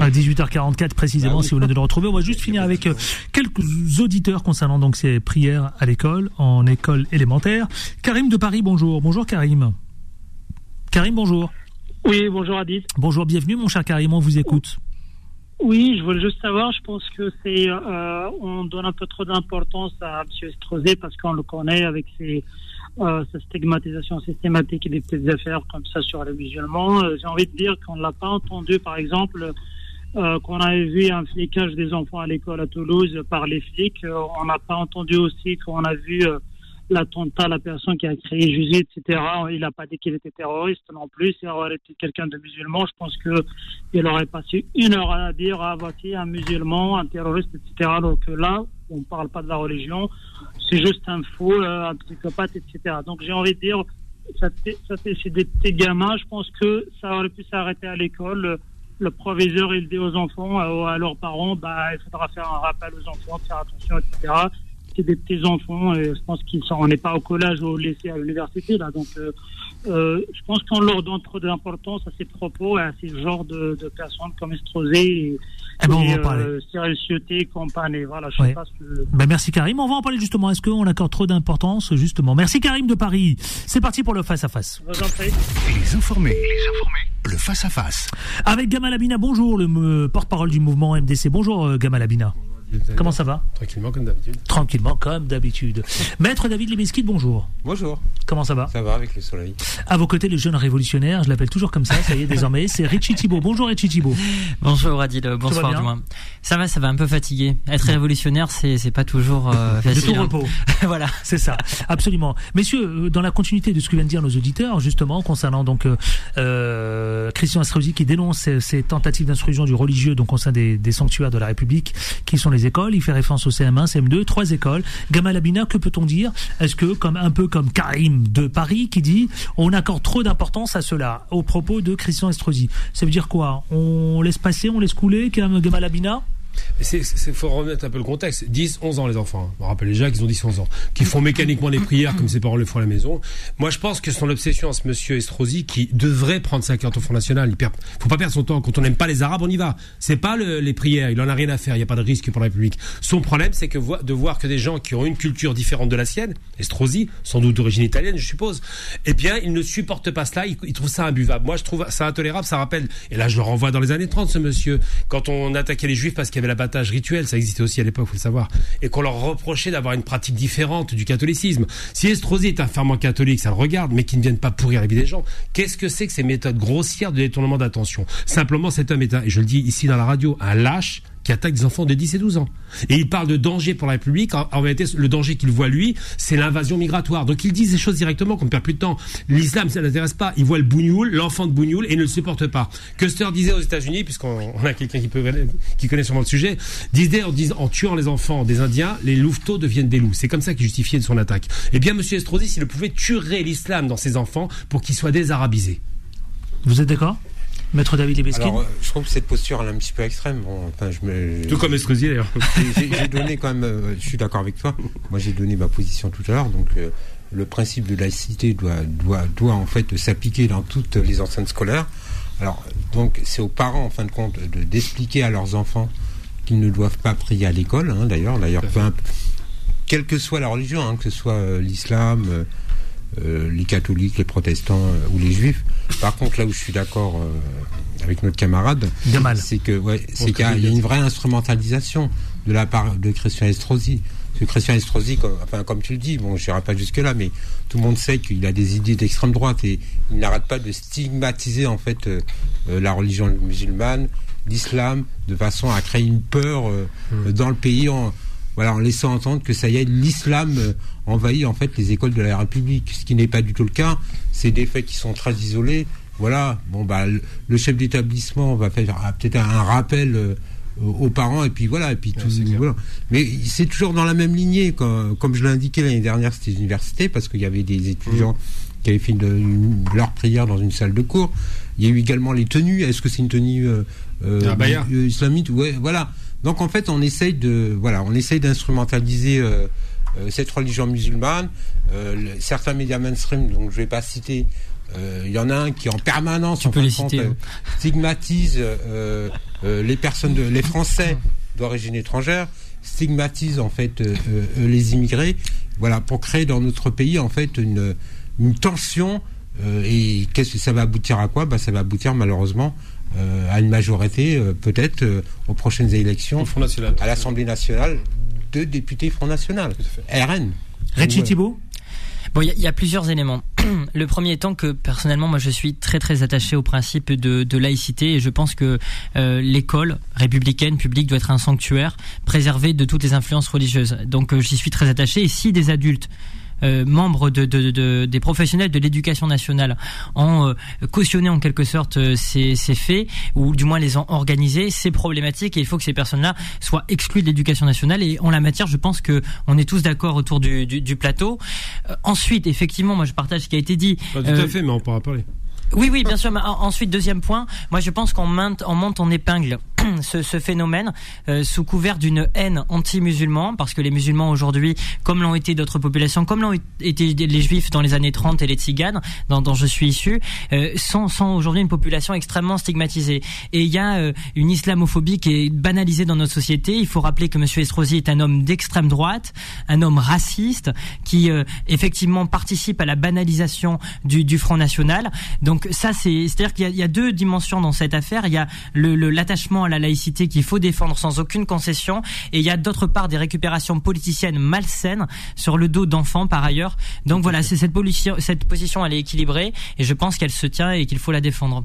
À 18h44 précisément, si vous venez de le retrouver. On va juste finir avec euh, quelques auditeurs concernant donc ces prières à l'école, en école élémentaire. Karim de Paris, bonjour. Bonjour Karim. Karim, bonjour. Oui, bonjour Adil. Bonjour, bienvenue mon cher Karim, on vous écoute. Oui, je voulais juste savoir, je pense que c'est, euh, on donne un peu trop d'importance à M. Estrosi parce qu'on le connaît avec ses, euh, sa stigmatisation systématique des petites affaires comme ça sur les musulmans. Euh, J'ai envie de dire qu'on ne l'a pas entendu, par exemple, euh, qu'on avait vu un flicage des enfants à l'école à Toulouse par les flics. Euh, on n'a pas entendu aussi qu'on a vu euh, l'attentat, la personne qui a créé Jésus, etc. Il n'a pas dit qu'il était terroriste non plus. S'il aurait été quelqu'un de musulman, je pense que il aurait passé une heure à dire ah voici un musulman, un terroriste, etc. Donc euh, là, on ne parle pas de la religion, c'est juste un fou, euh, un psychopathe, etc. Donc j'ai envie de dire, ça, ça c'est des petits gamins. Je pense que ça aurait pu s'arrêter à l'école. Le, proviseur, il dit aux enfants, à, à leurs parents, bah, il faudra faire un rappel aux enfants, faire attention, etc. C'est des petits enfants, et je pense qu'ils sont, on n'est pas au collège, au lycée, à l'université, là. Donc, euh, euh, je pense qu'on leur donne trop d'importance à ces propos et à ces genres de, de personnes comme Estrosé et, Eh ben, on va et, en parler. euh, Cyril Cioté, compagnie. Voilà, je sais Ouais. pas ce que. Ben merci Karim, on va en parler justement. Est-ce qu'on accorde trop d'importance justement? Merci Karim de Paris. C'est parti pour le face à face. Vous en prie. Les informés, les informés, le face-à-face. Avec Gamal Abina, bonjour, le euh, porte-parole du mouvement MDC. Bonjour Gamal Abina. Comment ça va Tranquillement, comme d'habitude. Tranquillement, comme d'habitude. Maître David Libeski, bonjour. Bonjour, Comment ça va ça va avec le soleil À vos côtés, le jeune révolutionnaire, je l'appelle toujours comme ça, ça y est désormais, c'est Richie Thibault. Bonjour Richie Thibault. Bonjour Adil, bonsoir moins. Ça va, ça va un peu fatigué. Être révolutionnaire, c'est c'est pas toujours euh, De facile. tout hein. repos. voilà. C'est ça, absolument. Messieurs, euh, dans la continuité de ce que viennent de dire nos auditeurs, justement, concernant donc euh, euh, Christian Estrosi qui dénonce ces, ces tentatives d'instruction du religieux donc au sein des, des sanctuaires de la République, qui sont les écoles. Il fait référence au CM1, CM2, trois écoles. Gamal Abina, que peut-on dire? Est-ce que, comme un peu comme Karim de Paris, qui dit on accorde trop d'importance à cela, au propos de Christian Estrosi? Ça veut dire quoi? On laisse passer, on laisse couler, Gamal Abina Il faut remettre un peu le contexte. 10, 11 ans les enfants. On rappelle déjà qu'ils ont 10, 11 ans. Qui font mécaniquement les prières comme ses parents le font à la maison. Moi je pense que son obsession à ce monsieur Estrosi qui devrait prendre sa carte au Front National. Il perd, faut pas perdre son temps. Quand on n'aime pas les Arabes, on y va. C'est pas le- les prières. Il en a rien à faire. Il n'y a pas de risque pour la République. Son problème c'est que de voir que des gens qui ont une culture différente de la sienne, Estrosi, sans doute d'origine italienne je suppose, eh bien il ne supporte pas cela. Il, il trouve ça imbuvable. Moi je trouve ça intolérable. Ça rappelle, et là je le renvoie dans les années 30 ce monsieur, quand on attaquait les juifs parce qu'il l'abattage rituel, ça existait aussi à l'époque, faut le savoir, et qu'on leur reprochait d'avoir une pratique différente du catholicisme. Si Estrosi est un fervent catholique, ça le regarde, mais qu'il ne vienne pas pourrir la vie des gens, qu'est-ce que c'est que ces méthodes grossières de détournement d'attention? Simplement, cet homme est un, et je le dis ici dans la radio, un lâche qui attaque des enfants de 10 et 12 ans. Et il parle de danger pour la République. En, réalité, le danger qu'il voit, lui, c'est l'invasion migratoire. Donc il dit ces choses directement, qu'on ne perd plus de temps. L'islam, ça ne l'intéresse pas. Il voit le bougnoul, l'enfant de bougnoul, et ne le supporte pas. Custer disait aux États-Unis, puisqu'on on a quelqu'un qui, connaît sûrement le sujet, disait en, tuant les enfants des Indiens, les louveteaux deviennent des loups. C'est comme ça qu'il justifiait son attaque. Eh bien, Monsieur Estrosi, s'il pouvait, tuerait l'islam dans ses enfants pour qu'ils soient désarabisés. Vous êtes d'accord? Maître David Alors, euh, je trouve que cette posture elle est un petit peu extrême. Bon, enfin, je me, Tout comme Estrosi, d'ailleurs. J'ai- donné quand même, euh, je suis d'accord avec toi. Moi, j'ai donné ma position tout à l'heure. Donc, euh, le principe de laïcité doit, doit, doit en fait s'appliquer dans toutes les enceintes scolaires. Alors, donc, c'est aux parents, en fin de compte, de- d'expliquer à leurs enfants qu'ils ne doivent pas prier à l'école. hein, d'ailleurs, d'ailleurs, quelle que soit la religion, hein, que ce soit euh, l'islam, euh, euh, les catholiques, les protestants euh, ou les juifs. Par contre, là où je suis d'accord euh, avec notre camarade, c'est que ouais, c'est qu'il y, a- une vraie instrumentalisation de la part de Christian Estrosi. Que Christian Estrosi, comme, enfin, comme tu le dis, bon, je n'irai pas jusque-là, mais tout le monde sait qu'il a des idées d'extrême droite et il n'arrête pas de stigmatiser en fait la religion musulmane, l'islam, de façon à créer une peur Hmm. dans le pays en, voilà, en laissant entendre que ça y est, l'islam envahit en fait les écoles de la République, ce qui n'est pas du tout le cas. C'est des faits qui sont très isolés. Voilà, bon bah le, chef d'établissement va faire ah, peut-être un, rappel euh, aux parents et puis voilà et puis tout voilà. mais c'est toujours dans la même lignée comme, comme je l'ai indiqué l'année dernière c'était l'université parce qu'il y avait des étudiants Mmh. qui avaient fait de- une- leur prière dans une salle de cours il y a eu également les tenues est-ce que c'est une tenue euh, euh, Un baya. euh, islamite ouais voilà donc en fait on essaye de voilà on essaye d'instrumentaliser euh, cette religion musulmane Euh, le- certains médias mainstream donc je vais pas citer euh, il y en a un qui en permanence Tu en peux fin les de compte, citer, euh, ouais. stigmatise euh, euh, les personnes de, les Français d'origine étrangère stigmatise en fait euh, euh, les immigrés voilà pour créer dans notre pays en fait une, une tension euh, et qu'est-ce que ça va aboutir à quoi? Bah, ça va aboutir malheureusement euh, à une majorité euh, peut-être euh, aux prochaines élections Front National. à l'Assemblée nationale de députés Front National RN Richie Ouais. Thibault Bon, il y, a- il y a plusieurs éléments. Le premier étant que personnellement, moi, je suis très très attaché au principe de, de laïcité et je pense que euh, l'école républicaine publique doit être un sanctuaire préservé de toutes les influences religieuses. Donc, euh, j'y suis très attaché. Et si des adultes membres de, de- de- des professionnels de l'éducation nationale ont euh, cautionné en quelque sorte euh, ces, ces faits ou du moins les ont organisés, c'est problématique et il faut que ces personnes-là soient exclues de l'éducation nationale et en la matière, je pense que on est tous d'accord autour du, du, du plateau. Euh, ensuite, effectivement, moi je partage ce qui a été dit. Pas tout Euh, à fait, mais on pourra parler. Oui, oui, bien sûr. ensuite, deuxième point, moi je pense qu'on monte, on monte en épingle ce, ce phénomène euh, sous couvert d'une haine anti-musulman, parce que les musulmans aujourd'hui, comme l'ont été d'autres populations, comme l'ont été les juifs dans les années 30 et les tziganes, dont, dont je suis issu, euh, sont, sont aujourd'hui une population extrêmement stigmatisée. Et il y a euh, une islamophobie qui est banalisée dans notre société. Il faut rappeler que M. Estrosi est un homme d'extrême droite, un homme raciste, qui euh, effectivement participe à la banalisation du, du Front National. Donc ça, c'est, c'est-à-dire qu'il y a, deux dimensions dans cette affaire. Il y a l'attachement à la laïcité qu'il faut défendre sans aucune concession, et il y a d'autre part des récupérations politiciennes malsaines sur le dos d'enfants par ailleurs. Donc voilà, c'est cette position, elle est équilibrée, et je pense qu'elle se tient et qu'il faut la défendre.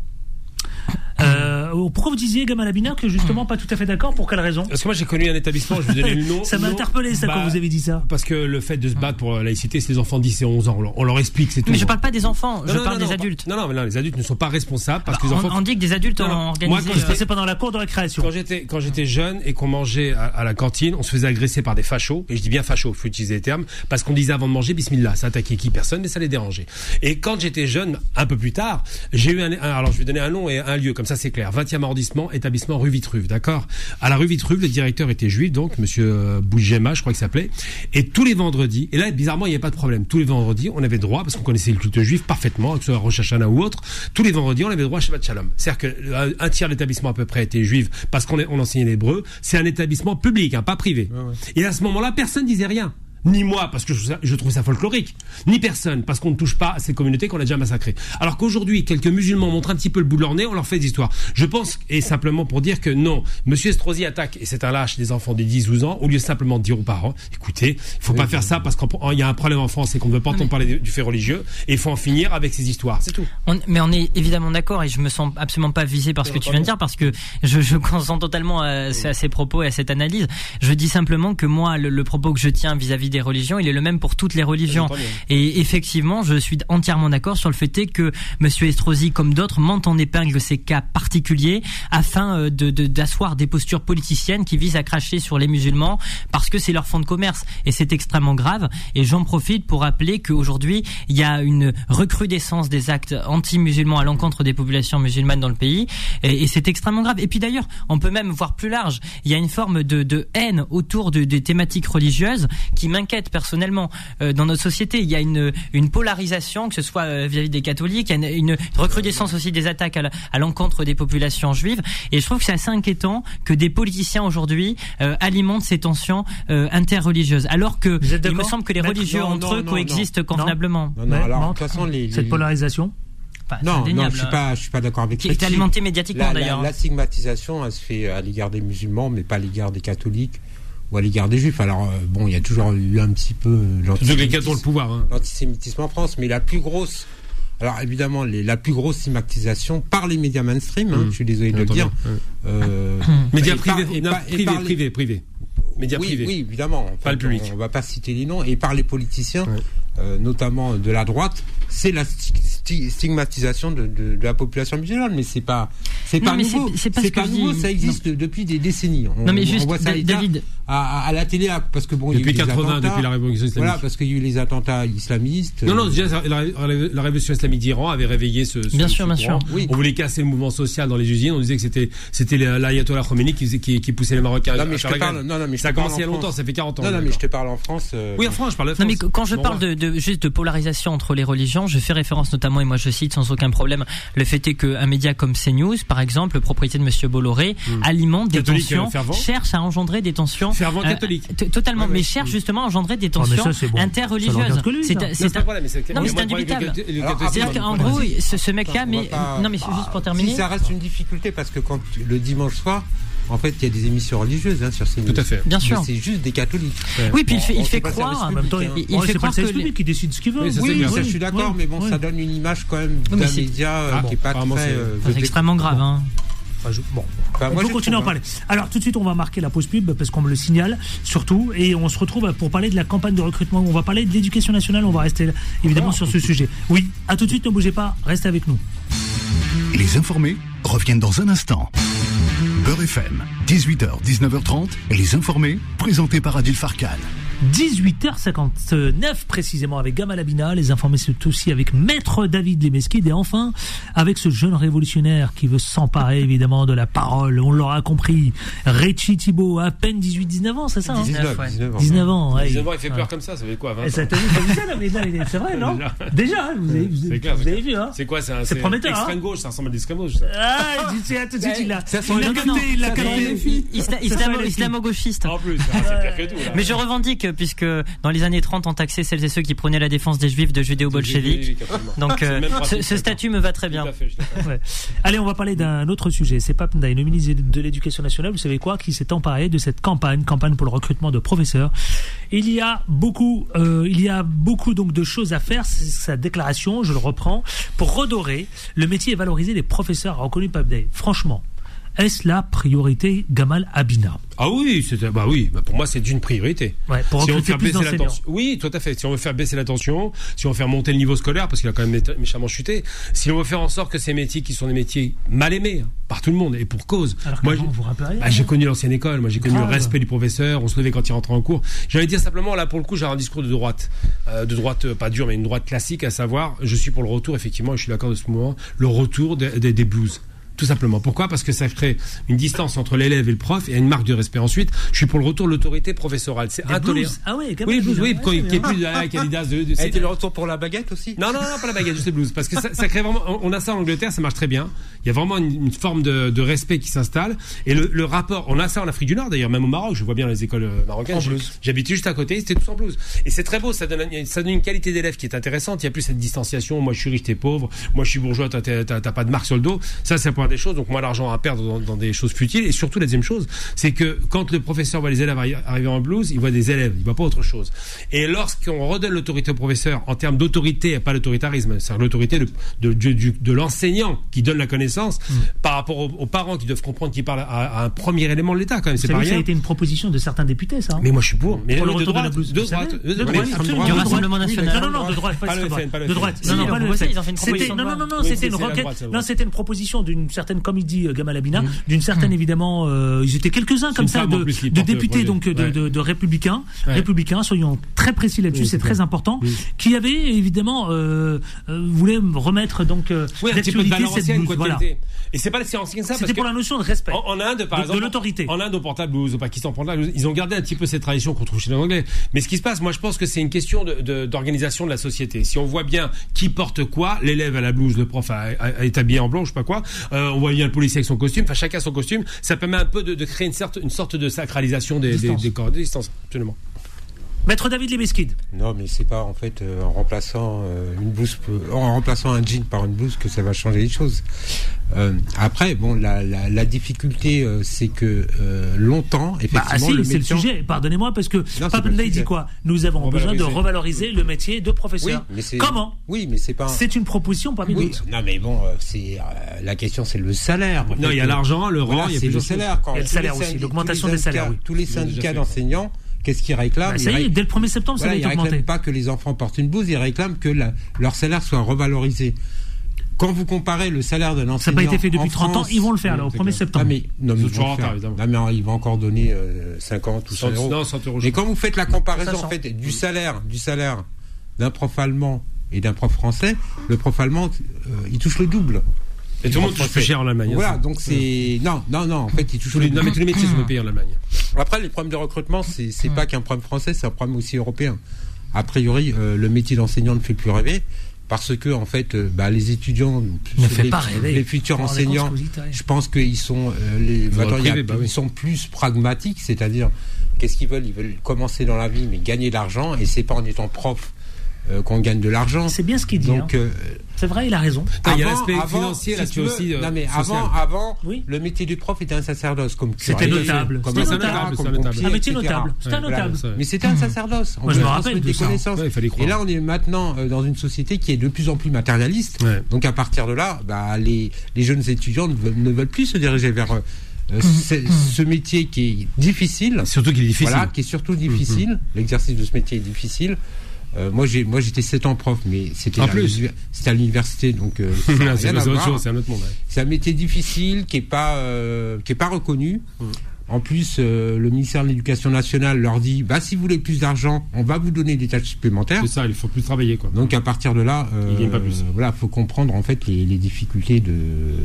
Euh, pourquoi vous disiez, Gamal Abina, que justement pas tout à fait d'accord Pour quelle raison Parce que moi j'ai connu un établissement, je vais vous donner le nom. Ça m'a interpellé, ça, quand Bah, vous avez dit ça. Parce que le fait de se battre pour la laïcité, c'est les enfants de 10 et 11 ans. On leur, on leur explique, c'est tout. Mais je parle pas des enfants, je Non, parle non, des non, adultes. Non, non, mais non, les adultes ne sont pas responsables parce Bah, que les on- enfants. on dit que des adultes Non, non. ont Moi, organisé, quand euh, pendant la cour de récréation. Quand j'étais quand j'étais jeune et qu'on mangeait à, à la cantine, on se faisait agresser par des fachos et je dis bien fachos, faut utiliser les termes parce qu'on disait avant de manger bismillah, ça attaquait qui? Personne mais ça les dérangeait. Et quand j'étais jeune, un peu plus tard, j'ai eu un, un- alors je vais donner un nom et un lieu comme ça c'est clair, 20e arrondissement, établissement rue Vitruve, d'accord? À la rue Vitruve, le directeur était juif donc monsieur euh, Bougema, je crois qu'il s'appelait et tous les vendredis et là bizarrement, il n'y avait pas de problème. Tous les vendredis, on avait droit parce qu'on connaissait le culte juif parfaitement, que ce soit Rosh Hashanah ou autre, tous les vendredis, on avait droit à Shabbat Shalom. C'est-à-dire que euh, un tiers de l'établissement à peu près était juif parce qu'on on enseignait l'hébreu. C'est un établissement public, hein, pas privé. Et à ce moment-là, personne disait rien. Ni moi, parce que je, trouve ça- folklorique. Ni personne, parce qu'on ne touche pas à ces communautés qu'on a déjà massacrées. Alors qu'aujourd'hui, quelques musulmans montrent un petit peu le bout de leur nez, on leur fait des histoires. Je pense, et simplement pour dire que non, Monsieur Estrosi attaque, et c'est un lâche des enfants de 10-12 ans, au lieu simplement de dire aux parents, écoutez, il faut pas faire ça parce qu'il y a un problème en France, c'est qu'on ne veut pas entendre parler du- fait religieux, et il faut en finir avec ces histoires. C'est tout. On- mais on est évidemment d'accord et je me sens absolument pas visé par ce que tu viens de dire parce que je, je consens totalement à, à ces propos et à cette analyse. Je dis simplement que moi, le, le propos que je tiens vis-à-vis des religions, il est le même pour toutes les religions. Et effectivement, je suis entièrement d'accord sur le fait que Monsieur Estrosi, comme d'autres, monte en épingle ces cas particuliers afin euh, de de- d'asseoir des postures politiciennes qui visent à cracher sur les musulmans parce que c'est leur fonds de commerce et c'est extrêmement grave. Et j'en profite pour rappeler qu'aujourd'hui, il y a une recrudescence des actes anti-musulmans à l'encontre des populations musulmanes dans le pays et, et c'est extrêmement grave. Et puis d'ailleurs, on peut même voir plus large. Il y a une forme de, de haine autour de, des thématiques religieuses qui m'inquiète personnellement euh, dans notre société. Il y a une, une polarisation, que ce soit euh, vis-à-vis des catholiques, il y a une, une recrudescence aussi des attaques à l'encontre des populations juives. Et je trouve que c'est assez inquiétant que des politiciens aujourd'hui euh, alimentent ces tensions euh, interreligieuses, alors que il me semble que les religieux Non, entre non, eux non, coexistent non. convenablement. Non, non, alors, de toute façon, les, Cette polarisation Non, non, je suis pas, je suis pas d'accord avec Qui est alimenté médiatiquement, La- la- d'ailleurs. La, stigmatisation, elle se fait à l'égard des musulmans, mais pas à l'égard des catholiques ou à l'égard des juifs. Alors, euh, bon, il y a toujours eu un petit peu euh, l'antisémitisme le pouvoir. Hein. l'antisémitisme en France, mais la plus grosse, alors évidemment, les- la plus grosse stigmatisation par les médias mainstream, hein, Mmh. je suis désolé de le dire. euh, Médias privés, privés, privés, privés. Médias oui, privés. oui, évidemment. En Pas le public. On, on va pas citer les noms. Et par les politiciens. Euh, notamment de la droite, c'est la sti- sti- stigmatisation de, de, de la population musulmane, mais c'est pas, c'est pas nouveau. c'est- pas nouveau, dis. ça existe depuis des décennies. On, Non, mais on juste, voit ça David. à, à, à la télé, parce que bon, il y a Depuis eu les 80, attentats. depuis la révolution islamique. Voilà, parce qu'il y a eu les attentats islamistes. Non, non, déjà, la, révolution islamique d'Iran avait réveillé ce. ce- Bien ce sûr, bien courant. sûr. Oui. On voulait casser le mouvement social dans les usines. On disait que c'était c'était l'ayatollah Khomeini qui, qui, qui poussait les Marocains. Non, à mais je faire te parle, non, non, mais je ça a te parle commencé il y a longtemps, ça fait 40 ans. Non, non, mais je te parle en France. euh, Oui, en France, je parle de Non mais quand je parle de, de juste de polarisation entre les religions, je fais référence notamment et moi je cite sans aucun problème le fait est qu'un média comme CNews, par exemple, propriété de Monsieur Bolloré, alimente des Hmm. Catholique, tensions, euh, fervent. cherche à engendrer des tensions. Fervent euh, catholique. t- totalement, Ouais, ouais. mais cherche justement à engendrer des mais tensions bon. Interreligieuses. C'est un- Non, c'est problème, indubitable. C'est-à-dire qu'en gros, ce, mec-là, mais non mais c'est juste pour Si terminer. ça reste une difficulté, parce que quand le dimanche soir, en fait, il y a des émissions religieuses hein, sur CNews. Tout à fait. Bien sûr. C'est juste des catholiques. Oui, puis il fait, il fait croire. En même temps, il, il fait c'est pas croire le que les- public qui décide ce qu'il veut. Oui, Oui, je suis d'accord, oui, mais bon, oui. ça donne une image quand même d'un média euh, Ah, qui est pas très. c'est- euh, extrêmement grave. Hein. Enfin, je- bon. Enfin, on moi, peut continuer à en parler. Alors tout de suite, on va marquer la pause pub parce qu'on me le signale surtout, et on se retrouve pour parler de la campagne de recrutement. On va parler de l'éducation nationale. On va rester évidemment sur ce sujet. Oui, à tout de suite. Ne bougez pas. Restez avec nous. Les informés reviennent dans un instant. Beurre FM, 18h, 19h30, et les informés, présentés par Adil Farkan. 18h59 précisément avec Gamal Abina, les informés c'est aussi avec Maître David Lemesquid et enfin avec ce jeune révolutionnaire qui veut s'emparer évidemment de la parole, on l'aura compris, Richie Thibault, à peine 18-19 ans, c'est ça hein 19, ouais. 19 ans. 19 ans, ouais. 19 ans, il fait Ouais. peur comme ça, ça fait quoi 20 Et ça ans ça, c'est vrai, non Déjà, hein, vous avez, vous clair, vous avez vu, hein C'est quoi C'est prometteur, Extrême hein gauche, ça ressemble à l'extrême gauche. ça. Ah, il dit, tiens, tout de suite, il a, Ça sent capté, il l'a capté. Islamo-gauchiste. En plus, ah, c'est pire que tout. Mais je revendique, puisque dans les années 30, on taxait celles et ceux qui prenaient la défense des juifs de judéo-bolcheviques. Donc euh, ce, statut me va très bien. Allez, on va parler d'un autre sujet. C'est Pape Ndaye, le ministre de l'Éducation nationale, vous savez quoi, qui s'est emparé de cette campagne, campagne pour le recrutement de professeurs. Il y a beaucoup, euh, il y a beaucoup donc de choses à faire. C'est sa déclaration, je le reprends, pour redorer le métier et valoriser les professeurs, a reconnu Pape. Franchement, est-ce la priorité Gamal Abina Ah oui, bah oui, bah pour moi c'est une priorité. Ouais, pour si on veut faire plus baisser la tension, oui, tout à fait. Si on veut faire baisser la tension, si on veut faire monter le niveau scolaire, parce qu'il a quand même méchamment chuté, si on veut faire en sorte que ces métiers qui sont des métiers mal aimés hein, par tout le monde et pour cause. Alors moi, j'ai- vous vous rappelez bah, j'ai connu l'ancienne école, moi j'ai connu Grave. le respect du professeur, on se levait quand il rentrait en cours. J'allais dire simplement là pour le coup, j'ai un discours de droite, Euh, de droite euh, pas dur mais une droite classique, à savoir, je suis pour le retour effectivement, et je suis d'accord de ce moment, le retour des, des, des blues. Tout simplement. Pourquoi? Parce que ça crée une distance entre l'élève et le prof et une marque de respect. Ensuite, je suis pour le retour de l'autorité professorale. C'est blues. Ah ouais, Gamal Oui, blues, oui, quand il n'y a plus de ah, Calidas de, de- A c'est- été le retour pour la baguette aussi? Non, non, non, pas la baguette, juste les blues. Parce que ça, ça crée vraiment. On a ça en Angleterre, ça marche très bien. Il y a vraiment une, une forme de, de respect qui s'installe. Et le, le rapport, on a ça en Afrique du Nord d'ailleurs, même au Maroc. Je vois bien les écoles euh, marocaines. J'habite juste à côté, c'était tous en blouse. Et c'est très beau, ça donne, un- ça donne une qualité d'élève qui est intéressante. Il n'y a plus cette distanciation. Moi, je suis riche, t'es pauvre. Moi, je suis bourgeois, t'as- t'as t'as- t'as pas de marque sur le dos. Ça, c'est la première des choses. Donc, moi, l'argent à perdre dans, dans des choses futiles. Et surtout, la deuxième chose, c'est que quand le professeur voit les élèves arri- arriver en blouse, il voit des élèves, il voit pas autre chose. Et lorsqu'on redonne l'autorité au professeur en termes d'autorité, et pas l'autoritarisme, c'est l'autorité de, de, l'enseignant qui donne la connaissance Mm. par rapport aux, aux parents qui doivent comprendre qu'il parle à, à un premier élément de l'État, quand même. C'est pas ça a été une proposition de certains députés, ça. hein Mais moi, je suis pour. Mais Pour le de retour de la blouse, de droite. Rassemblement national. Non, non, non, de droite, pas de droite. FN, pas le De FN. droite. Si, Non, non, ils pas ont le proposé, FN. ils ont fait une C'était- proposition de Non, non, loi. non, non, Oui, c'était c'est- une c'est la requête. droite, c'est la Non, droite. c'était une proposition d'une certaine, comme il dit euh, Gamal Abina, d'une certaine évidemment, euh, ils étaient quelques-uns comme ça de, députés donc de, Ouais. de, de républicains, Ouais. républicains, soyons très précis là-dessus, Oui, c'est très important, Oui. qui avaient évidemment euh, euh, voulaient remettre donc euh, Oui, un petit peu de d'actualité valeur cette ancienne, quoi Voilà. Et c'est pas si ancien que ça. C'était pour la notion de respect. En, en Inde, par De- de exemple. l'autorité. En Inde, au portable blues, au Pakistan, ils ont gardé un petit peu cette tradition qu'on trouve chez les Anglais. Mais ce qui se passe, moi, je pense que c'est une question d'organisation de, la société. Si on voit bien qui porte quoi, l'élève à la blouse, le prof est habillé en blanc, je sais pas quoi, euh, on voit bien le policier avec son costume, enfin, chacun son costume, ça permet un peu de, de créer une sorte, une sorte de sacralisation des, des, Distance. des corps, des distances, absolument. Maître David Lebesquid. Non, mais c'est pas en fait euh, en remplaçant euh, une blouse, peu- en remplaçant un jean par une blouse que ça va changer les choses. Euh, après, bon, la, la, la difficulté, euh, c'est que euh, longtemps, Bah, effectivement, ah si, le c'est le sujet. Pardonnez-moi parce que Pape Ndaye dit quoi? Nous avons besoin de Revaloriser. le métier de Oui, professeur. mais c'est Comment? Oui, mais c'est pas. un- C'est une proposition parmi Oui, d'autres. non, mais bon, euh, c'est euh, la question, c'est le salaire. En Non, il y a euh, l'argent, le rang, voilà, il y a c'est le salaire. Quand Il y a le tous salaire les aussi, syndicats- l'augmentation des salaires, oui. Tous les syndicats d'enseignants qu'est-ce qu'ils réclament Bah, ça y est, Ils dès le 1er septembre, ça va ils être augmenté. réclament pas que les enfants portent une blouse, ils réclament que la- leur salaire soit revalorisé. Quand vous comparez le salaire d'un Ça n'a enseignant pas été fait depuis en 30 ans, France- ils vont le faire là, au c'est 1er clair. septembre. Ah, mais, non, mais Ils sont ils toujours vont faire. mais encore donner euh, 50 ou 100 euros. Non, 100 euros. Mais quand vous faites la comparaison en fait du salaire, du salaire d'un prof allemand et d'un prof français, le prof allemand, euh, il touche le double. Et tout le monde touche plus cher en Allemagne. Voilà, donc c'est non, non, non. En fait, il touche Tous le les, non, mais tous les métiers sont payés en Allemagne. Après, les problèmes de recrutement, c'est c'est pas qu'un problème français, c'est un problème aussi européen. A priori, euh, le métier d'enseignant ne fait plus rêver parce que en fait, euh, bah, les étudiants, Ne fait les, pas rêver. les futurs enseignants, je pense qu'ils sont euh, les, Dans le maintenant, il y a- privé, bah oui. ils sont plus pragmatiques, c'est-à-dire qu'est-ce qu'ils veulent? Ils veulent commencer dans la vie, mais gagner de l'argent, et c'est pas en étant prof euh, qu'on gagne de l'argent. C'est bien ce qu'il dit. Donc, hein. euh, C'est vrai, il a raison. Ah, il y a l'aspect avant, financier, si veux, aussi, euh, non, mais social. avant, avant Oui. le métier du prof était un sacerdoce, comme C'était curé, notable. comme C'était notable, comme c'est notable. pompier, Un métier etc. notable. C'était un notable. voilà, ça. Mais c'était un sacerdoce. On Moi, je me rappelle des ça. connaissances. Ouais, il fallait croire. Et là, on est maintenant dans une société qui est de plus en plus matérialiste. Ouais. Donc, à partir de là, bah, les, les jeunes étudiants ne veulent, ne veulent plus se diriger vers euh, ce, ce métier qui est difficile. Surtout qu'il est difficile. Voilà, qui est surtout difficile. L'exercice de ce métier est difficile. Euh, moi, j'ai, moi, j'étais 7 ans prof, mais c'était c'était à l'université, donc euh, c'est un autre monde. ouais. C'est un métier difficile qui est pas euh, qui est pas reconnu. Mm. En plus, euh, le ministère de l'Éducation nationale leur dit bah si vous voulez plus d'argent, on va vous donner des tâches supplémentaires. C'est ça, il faut plus travailler quoi. Donc à partir de là, euh, gagnent pas plus. voilà, faut comprendre en fait les, les difficultés de,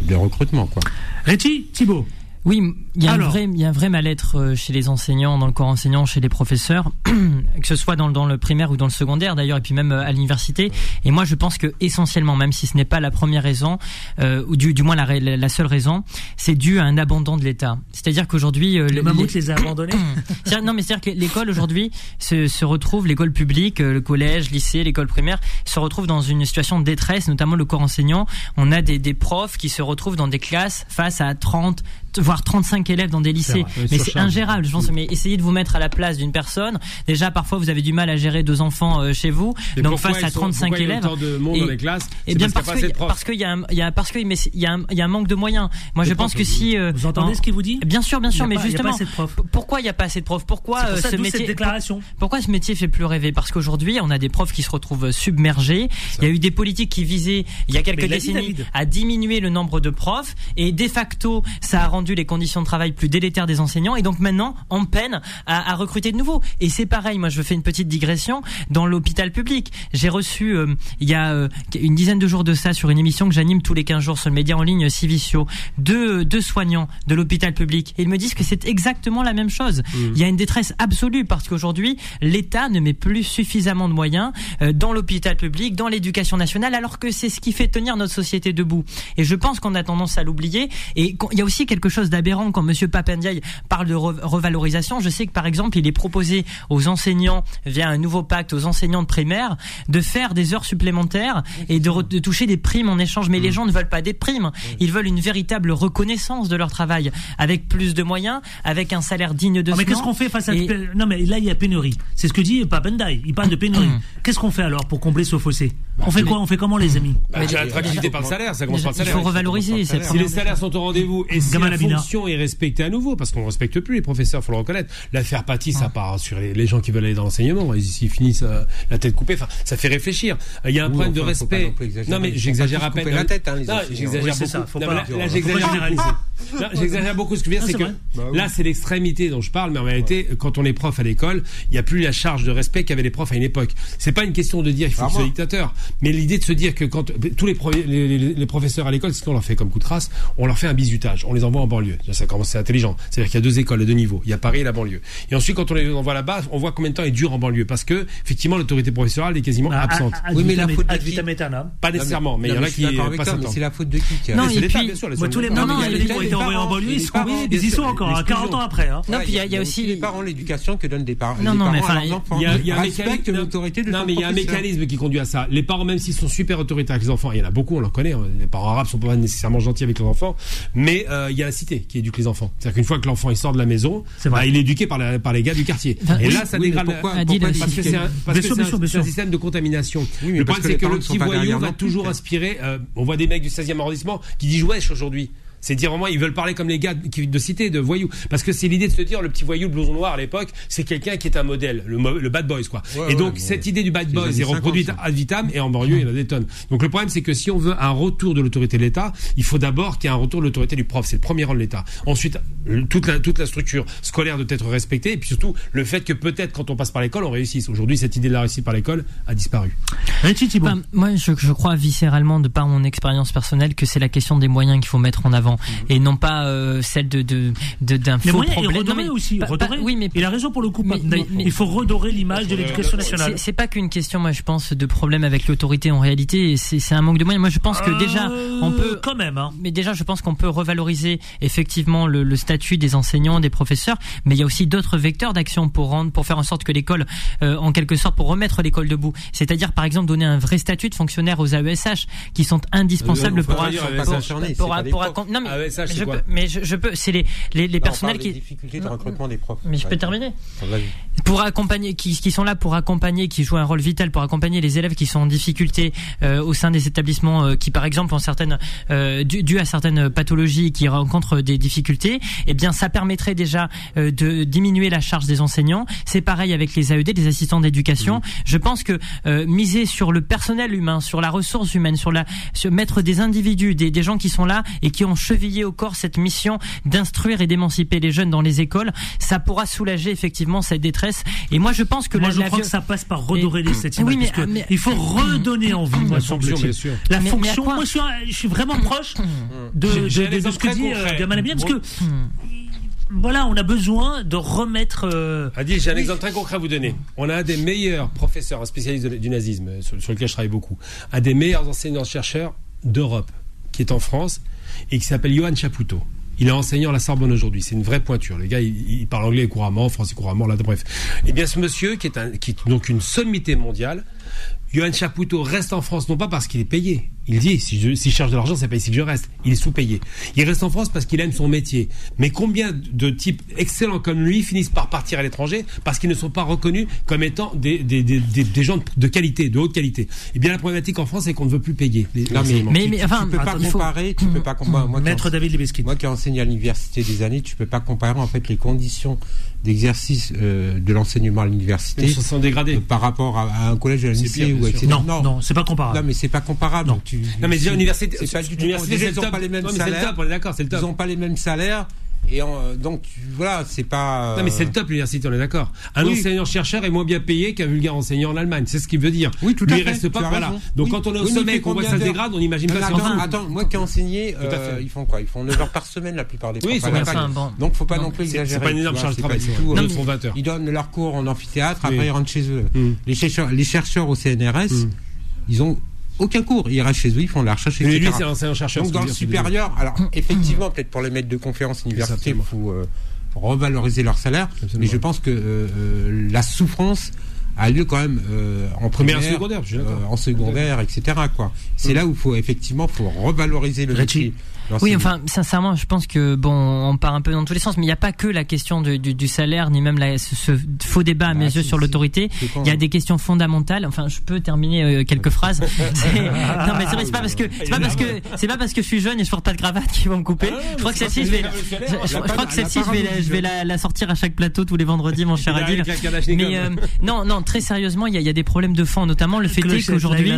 de recrutement quoi. Réti, Thibault. Oui, il y a un vrai, il y a un vrai mal-être euh, chez les enseignants, dans le corps enseignant, chez les professeurs, que ce soit dans, le- dans le primaire ou dans le secondaire d'ailleurs, et puis même euh, à l'université. Et moi, je pense que essentiellement, même si ce n'est pas la première raison, euh, ou du, du moins la, seule raison, c'est dû à un abandon de l'État. C'est-à-dire qu'aujourd'hui, euh, Le les- mammouth les a abandonnés. non, mais c'est-à-dire que l'école aujourd'hui se, se retrouve, l'école publique, le collège, lycée, l'école primaire, se retrouve dans une situation de détresse, notamment le corps enseignant. On a des, des profs qui se retrouvent dans des classes face à 30, voire 35 élèves dans des lycées. vrai, mais c'est ingérable. Je pense, mais essayez de vous mettre à la place d'une personne. Déjà, parfois, vous avez du mal à gérer deux enfants euh, chez vous. Et donc, face à sont- 35 pourquoi il y a élèves. autant de monde Et- dans les classes Eh C'est bien, parce parce qu'il y a parce qu'il y a, parce que, mais c'est- il y a un, il y a un manque de moyens. Moi, je pense profs, que si, euh, Vous entendez en- ce qu'il vous dit Bien sûr, bien sûr, mais pas- justement, pourquoi il n'y a pas assez de profs Pourquoi C'est pour euh, ça, ce cette métier déclaration. pourquoi ce métier fait plus rêver Parce qu'aujourd'hui, on a des profs qui se retrouvent submergés. Il y a eu des politiques qui visaient, il y a quelques décennies, à diminuer le nombre de profs. Et de facto, ça a rendu les conditions de travail plus délétères des enseignants. Et donc maintenant, on peine à, à recruter de nouveaux. Et c'est pareil, moi je fais une petite digression. Dans l'hôpital public, j'ai reçu, euh, il y a euh, une dizaine de jours de ça, sur une émission que j'anime tous les 15 jours sur le média en ligne Civicio, deux, deux soignants de l'hôpital public. Et ils me disent que c'est exactement la même chose. Il y a une détresse absolue parce qu'aujourd'hui, l'État ne met plus suffisamment de moyens euh, dans l'hôpital public, dans l'éducation nationale, alors que c'est ce qui fait tenir notre société debout. Et je pense qu'on a tendance à l'oublier. Et il y a aussi quelque chose d'aberrant quand Monsieur Papendiaï parle de re- revalorisation. Je sais que par exemple, il est proposé aux enseignants, via un nouveau pacte aux enseignants de primaire, de faire des heures supplémentaires et de, toucher des primes en échange. Mais les gens ne veulent pas des primes. Ils veulent une véritable reconnaissance de leur travail, avec plus de moyens, avec un salaire digne de Ah, mais qu'est-ce qu'on fait face à Et- Non, mais là, il y a pénurie. C'est ce que dit Papendai. Il parle de pénurie. Qu'est-ce qu'on fait alors pour combler ce fossé? On fait quoi? On fait comment, les amis? Bah, l'attractivité par le salaire, ça commence par le il salaire. faut revaloriser. c'est Si les salaires sont au rendez-vous et si La fonction est respectée à nouveau, parce qu'on ne respecte plus les professeurs, faut le reconnaître. L'affaire Paty, ça part sur les, les gens qui veulent aller dans l'enseignement. Ils, ils finissent euh, la tête coupée. Enfin, ça fait réfléchir. Il y a un Oui, problème de enfin, respect. non mais j'exagère pas à peine. la tête, hein, les Non, j'exagère Oui, c'est beaucoup. ça, faut Non, pas- là, j'exagère j'exagère beaucoup. Ce que je veux dire, c'est c'est que vrai. là, c'est l'extrémité dont je parle, mais en réalité, quand on est prof à l'école, il n'y a plus la charge de respect qu'avaient les profs à une époque. C'est pas une question de dire qu'il faut soient Vraiment. dictateurs, mais l'idée de se dire que quand tous les, premiers- les, les- les professeurs à l'école, c'est ce qu'on leur fait comme coup de trace, on leur fait un bizutage, on les envoie en banlieue. Ça commence, c'est intelligent. C'est-à-dire qu'il y a deux écoles à deux niveaux. Il y a Paris et la banlieue. Et ensuite, quand on les envoie là-bas, on voit combien de temps ils durent en banlieue, parce que effectivement, l'autorité professorale est quasiment Ah, absente. ah, ah, Oui, mais la faute de qui. Pas nécessairement, mais il y en a qui c'est la faute de qui Non, et puis- tous les, été envoyés en banlieue, ils, ils y sont encore, hein, l'exclusion. 40 ans après. Hein. Non, puis il y a- il y a aussi les parents l'éducation que donnent des parents Non, les non, mais enfin. Il y a, il y a un mécanisme- l'autorité de Non, mais il y a un mécanisme qui conduit à ça. Les parents, même s'ils sont super autoritaires avec les enfants, il y en a beaucoup, on leur connaît. hein. Les parents arabes sont pas nécessairement gentils avec leurs enfants, mais euh, il y a la cité qui éduque les enfants. C'est-à-dire qu'une fois que l'enfant il sort de la maison, bah, il est éduqué par, la- par les gars du quartier. Et là, ça dégrade. pourquoi- parce que c'est un, système de contamination. Le problème, c'est que le ne petit voyou va toujours quoi. aspirer. euh, on voit des mecs du 16e arrondissement qui disent wesh aujourd'hui. C'est dire vraiment, ils veulent parler comme les gars qui- de cité, de voyous. Parce que c'est l'idée de se dire, le petit voyou, le blouson noir à l'époque, c'est quelqu'un qui est un modèle, le, bad boys, quoi. Ouais, et ouais, donc, cette idée du bad boys est reproduite 50, ça. ad vitam, et en banlieue, il y en a des tonnes. Donc, le problème, c'est que si on veut un retour de l'autorité de l'État, il faut d'abord qu'il y ait un retour de l'autorité du prof. C'est le premier rang de l'État. Ensuite, toute la, toute la structure scolaire doit être respectée, et puis surtout, le fait que peut-être, quand on passe par l'école, on réussisse. Aujourd'hui, cette idée de la réussite par l'école a disparu. Thibault. Enfin, moi, je, je crois viscéralement, de par mon expérience personnelle, que c'est la question des moyens qu'il faut mettre en avant et non pas euh, celle de de de- d'un Les faux problème. redorer Non, mais aussi. pas- redorer. pas- oui, mais il a raison pour le coup. Mais- mais- il faut redorer l'image de l'éducation nationale. C'est- pas qu'une question, moi, je pense, de problème avec l'autorité en réalité. C'est c'est un manque de moyens. Moi, je pense que Euh, déjà, on peut. Quand même, hein. Mais déjà, je pense qu'on peut revaloriser effectivement le, le statut des enseignants, des professeurs. Mais il y a aussi d'autres vecteurs d'action pour rendre, pour faire en sorte que l'école, euh, en quelque sorte, pour remettre l'école debout. C'est-à-dire, par exemple, donner un vrai statut de fonctionnaire aux AESH qui sont indispensables Euh, faut pour, pour- pour- non mais, je quoi peux, mais je, je peux, c'est les les, les Non, on personnels qui des difficultés de recrutement des profs. mais je peux terminer. Vas-y. pour accompagner qui, qui sont là pour accompagner qui jouent un rôle vital pour accompagner les élèves qui sont en difficulté euh, au sein des établissements euh, qui par exemple ont certaines euh, dû, dû à certaines pathologies qui rencontrent des difficultés eh bien ça permettrait déjà euh, de diminuer la charge des enseignants. C'est pareil avec les AED les assistants d'éducation. Je pense que miser sur le personnel humain sur la ressource humaine sur la sur mettre des individus des, des gens qui sont là et qui ont chevillé au corps cette mission d'instruire et d'émanciper les jeunes dans les écoles ça pourra soulager effectivement cette détresse et moi je pense que Moi, la, je la crois viol- que ça passe par redorer Et- les cette Oui, image, mais- parce que mais- il faut redonner envie, moi, La fonction, semble-t-il. bien sûr. La Mais- fonction, quoi moi, je suis, un- je suis vraiment proche de, J'ai- de, de- de ce que dit euh, Gamal parce que voilà, on a besoin de remettre. euh, Adil, j'ai un exemple très concret à vous donner. On a un des meilleurs professeurs, un spécialiste du nazisme, sur, sur lequel je travaille beaucoup, un des meilleurs enseignants-chercheurs d'Europe, qui est en France, et qui s'appelle Johan Chapoutot. Il est enseignant à la Sorbonne aujourd'hui. C'est une vraie pointure. Le gars, il, parle anglais couramment, français couramment, là, bref. Eh bien, ce monsieur, qui est, qui est donc une sommité mondiale, Johan Chapoutot reste en France non pas parce qu'il est payé. Il dit si je, si je cherche de l'argent, c'est pas ici que je reste. Il est sous-payé. Il reste en France parce qu'il aime son métier. Mais combien de types excellents comme lui finissent par partir à l'étranger parce qu'ils ne sont pas reconnus comme étant des, des, des, des, des gens de, qualité, de haute qualité? Eh bien, la problématique en France, c'est qu'on ne veut plus payer. Les, Non, mais. Mais- tu, mais tu- enfin, tu peux pas attends, il faut- comparer, tu peux pas comparer. Moi, qui Maître David moi qui ai enseigné à l'université des années, tu peux pas comparer en fait les conditions d'exercice euh, de l'enseignement à l'université Ils se sont dégradés. euh, par rapport à, à un collège ou à un lycée ou etc. sûr. Non, non, c'est pas comparable. Non, mais c'est pas comparable. Non. Tu- Non, mais déjà, c'est- l'université, c'est pas du tout. ils le ont top. pas les mêmes Non, c'est le salaires. top, on est d'accord, c'est le top. Ils ont pas les mêmes salaires. Et en- donc tu- voilà, c'est pas. Non mais c'est le euh, top l'université, on est d'accord. Un Oui. enseignant-chercheur est moins bien payé qu'un vulgaire enseignant en Allemagne, c'est ce qu'il veut dire. Oui, tout à il fait. reste tu pas, as voilà. raison. Donc Oui. quand on est au Oui, sommet il et qu'on voit ça se dégrade, on n'imagine pas attends, fait. attends, moi qui ai enseigné, euh, ils font quoi? Ils font 9 heures par semaine la plupart des. Oui, bien fac. ça, bon. Donc faut pas Non, non plus c'est- c'est exagérer. pas une tu énorme charge de travail, euh, D'autres font 20 heures. Ils donnent leurs cours en amphithéâtre, après ils rentrent chez eux. Mm. Les chercheurs, les chercheurs au CNRS, Mm. ils ont aucun cours. Ils restent chez eux, ils font de la recherche, Mais etc. lui, c'est un enseignant-chercheur. Donc dans le supérieur, alors effectivement, peut-être pour les maîtres de conférences université, il faut euh, revaloriser leur salaire, Absolument. mais je pense que euh, euh, la souffrance a lieu quand même euh, en Première, primaire, secondaire, je suis d'accord. euh, en secondaire, etc. Quoi. C'est Mm. là où faut effectivement faut revaloriser le métier. Oui, enfin, sincèrement, je pense que bon, on part un peu dans tous les sens, mais il n'y a pas que la question du, du, du salaire, ni même la, ce, ce faux débat à mes si, yeux sur si. l'autorité. Il y a des questions fondamentales. Enfin, je peux terminer euh, quelques phrases. C'est- non, mais c'est pas parce que c'est pas parce que c'est pas parce que je suis jeune et je porte pas de cravate qu'ils vont me couper. Ah, je crois que celle-ci, je vais, je, crois que celle-ci, je vais, la, je vais la, la sortir à chaque plateau tous les vendredis, mon cher Il Adil. Mais euh, non, non, très sérieusement, il y a, il y a des problèmes de fond, notamment le fait qu'aujourd'hui,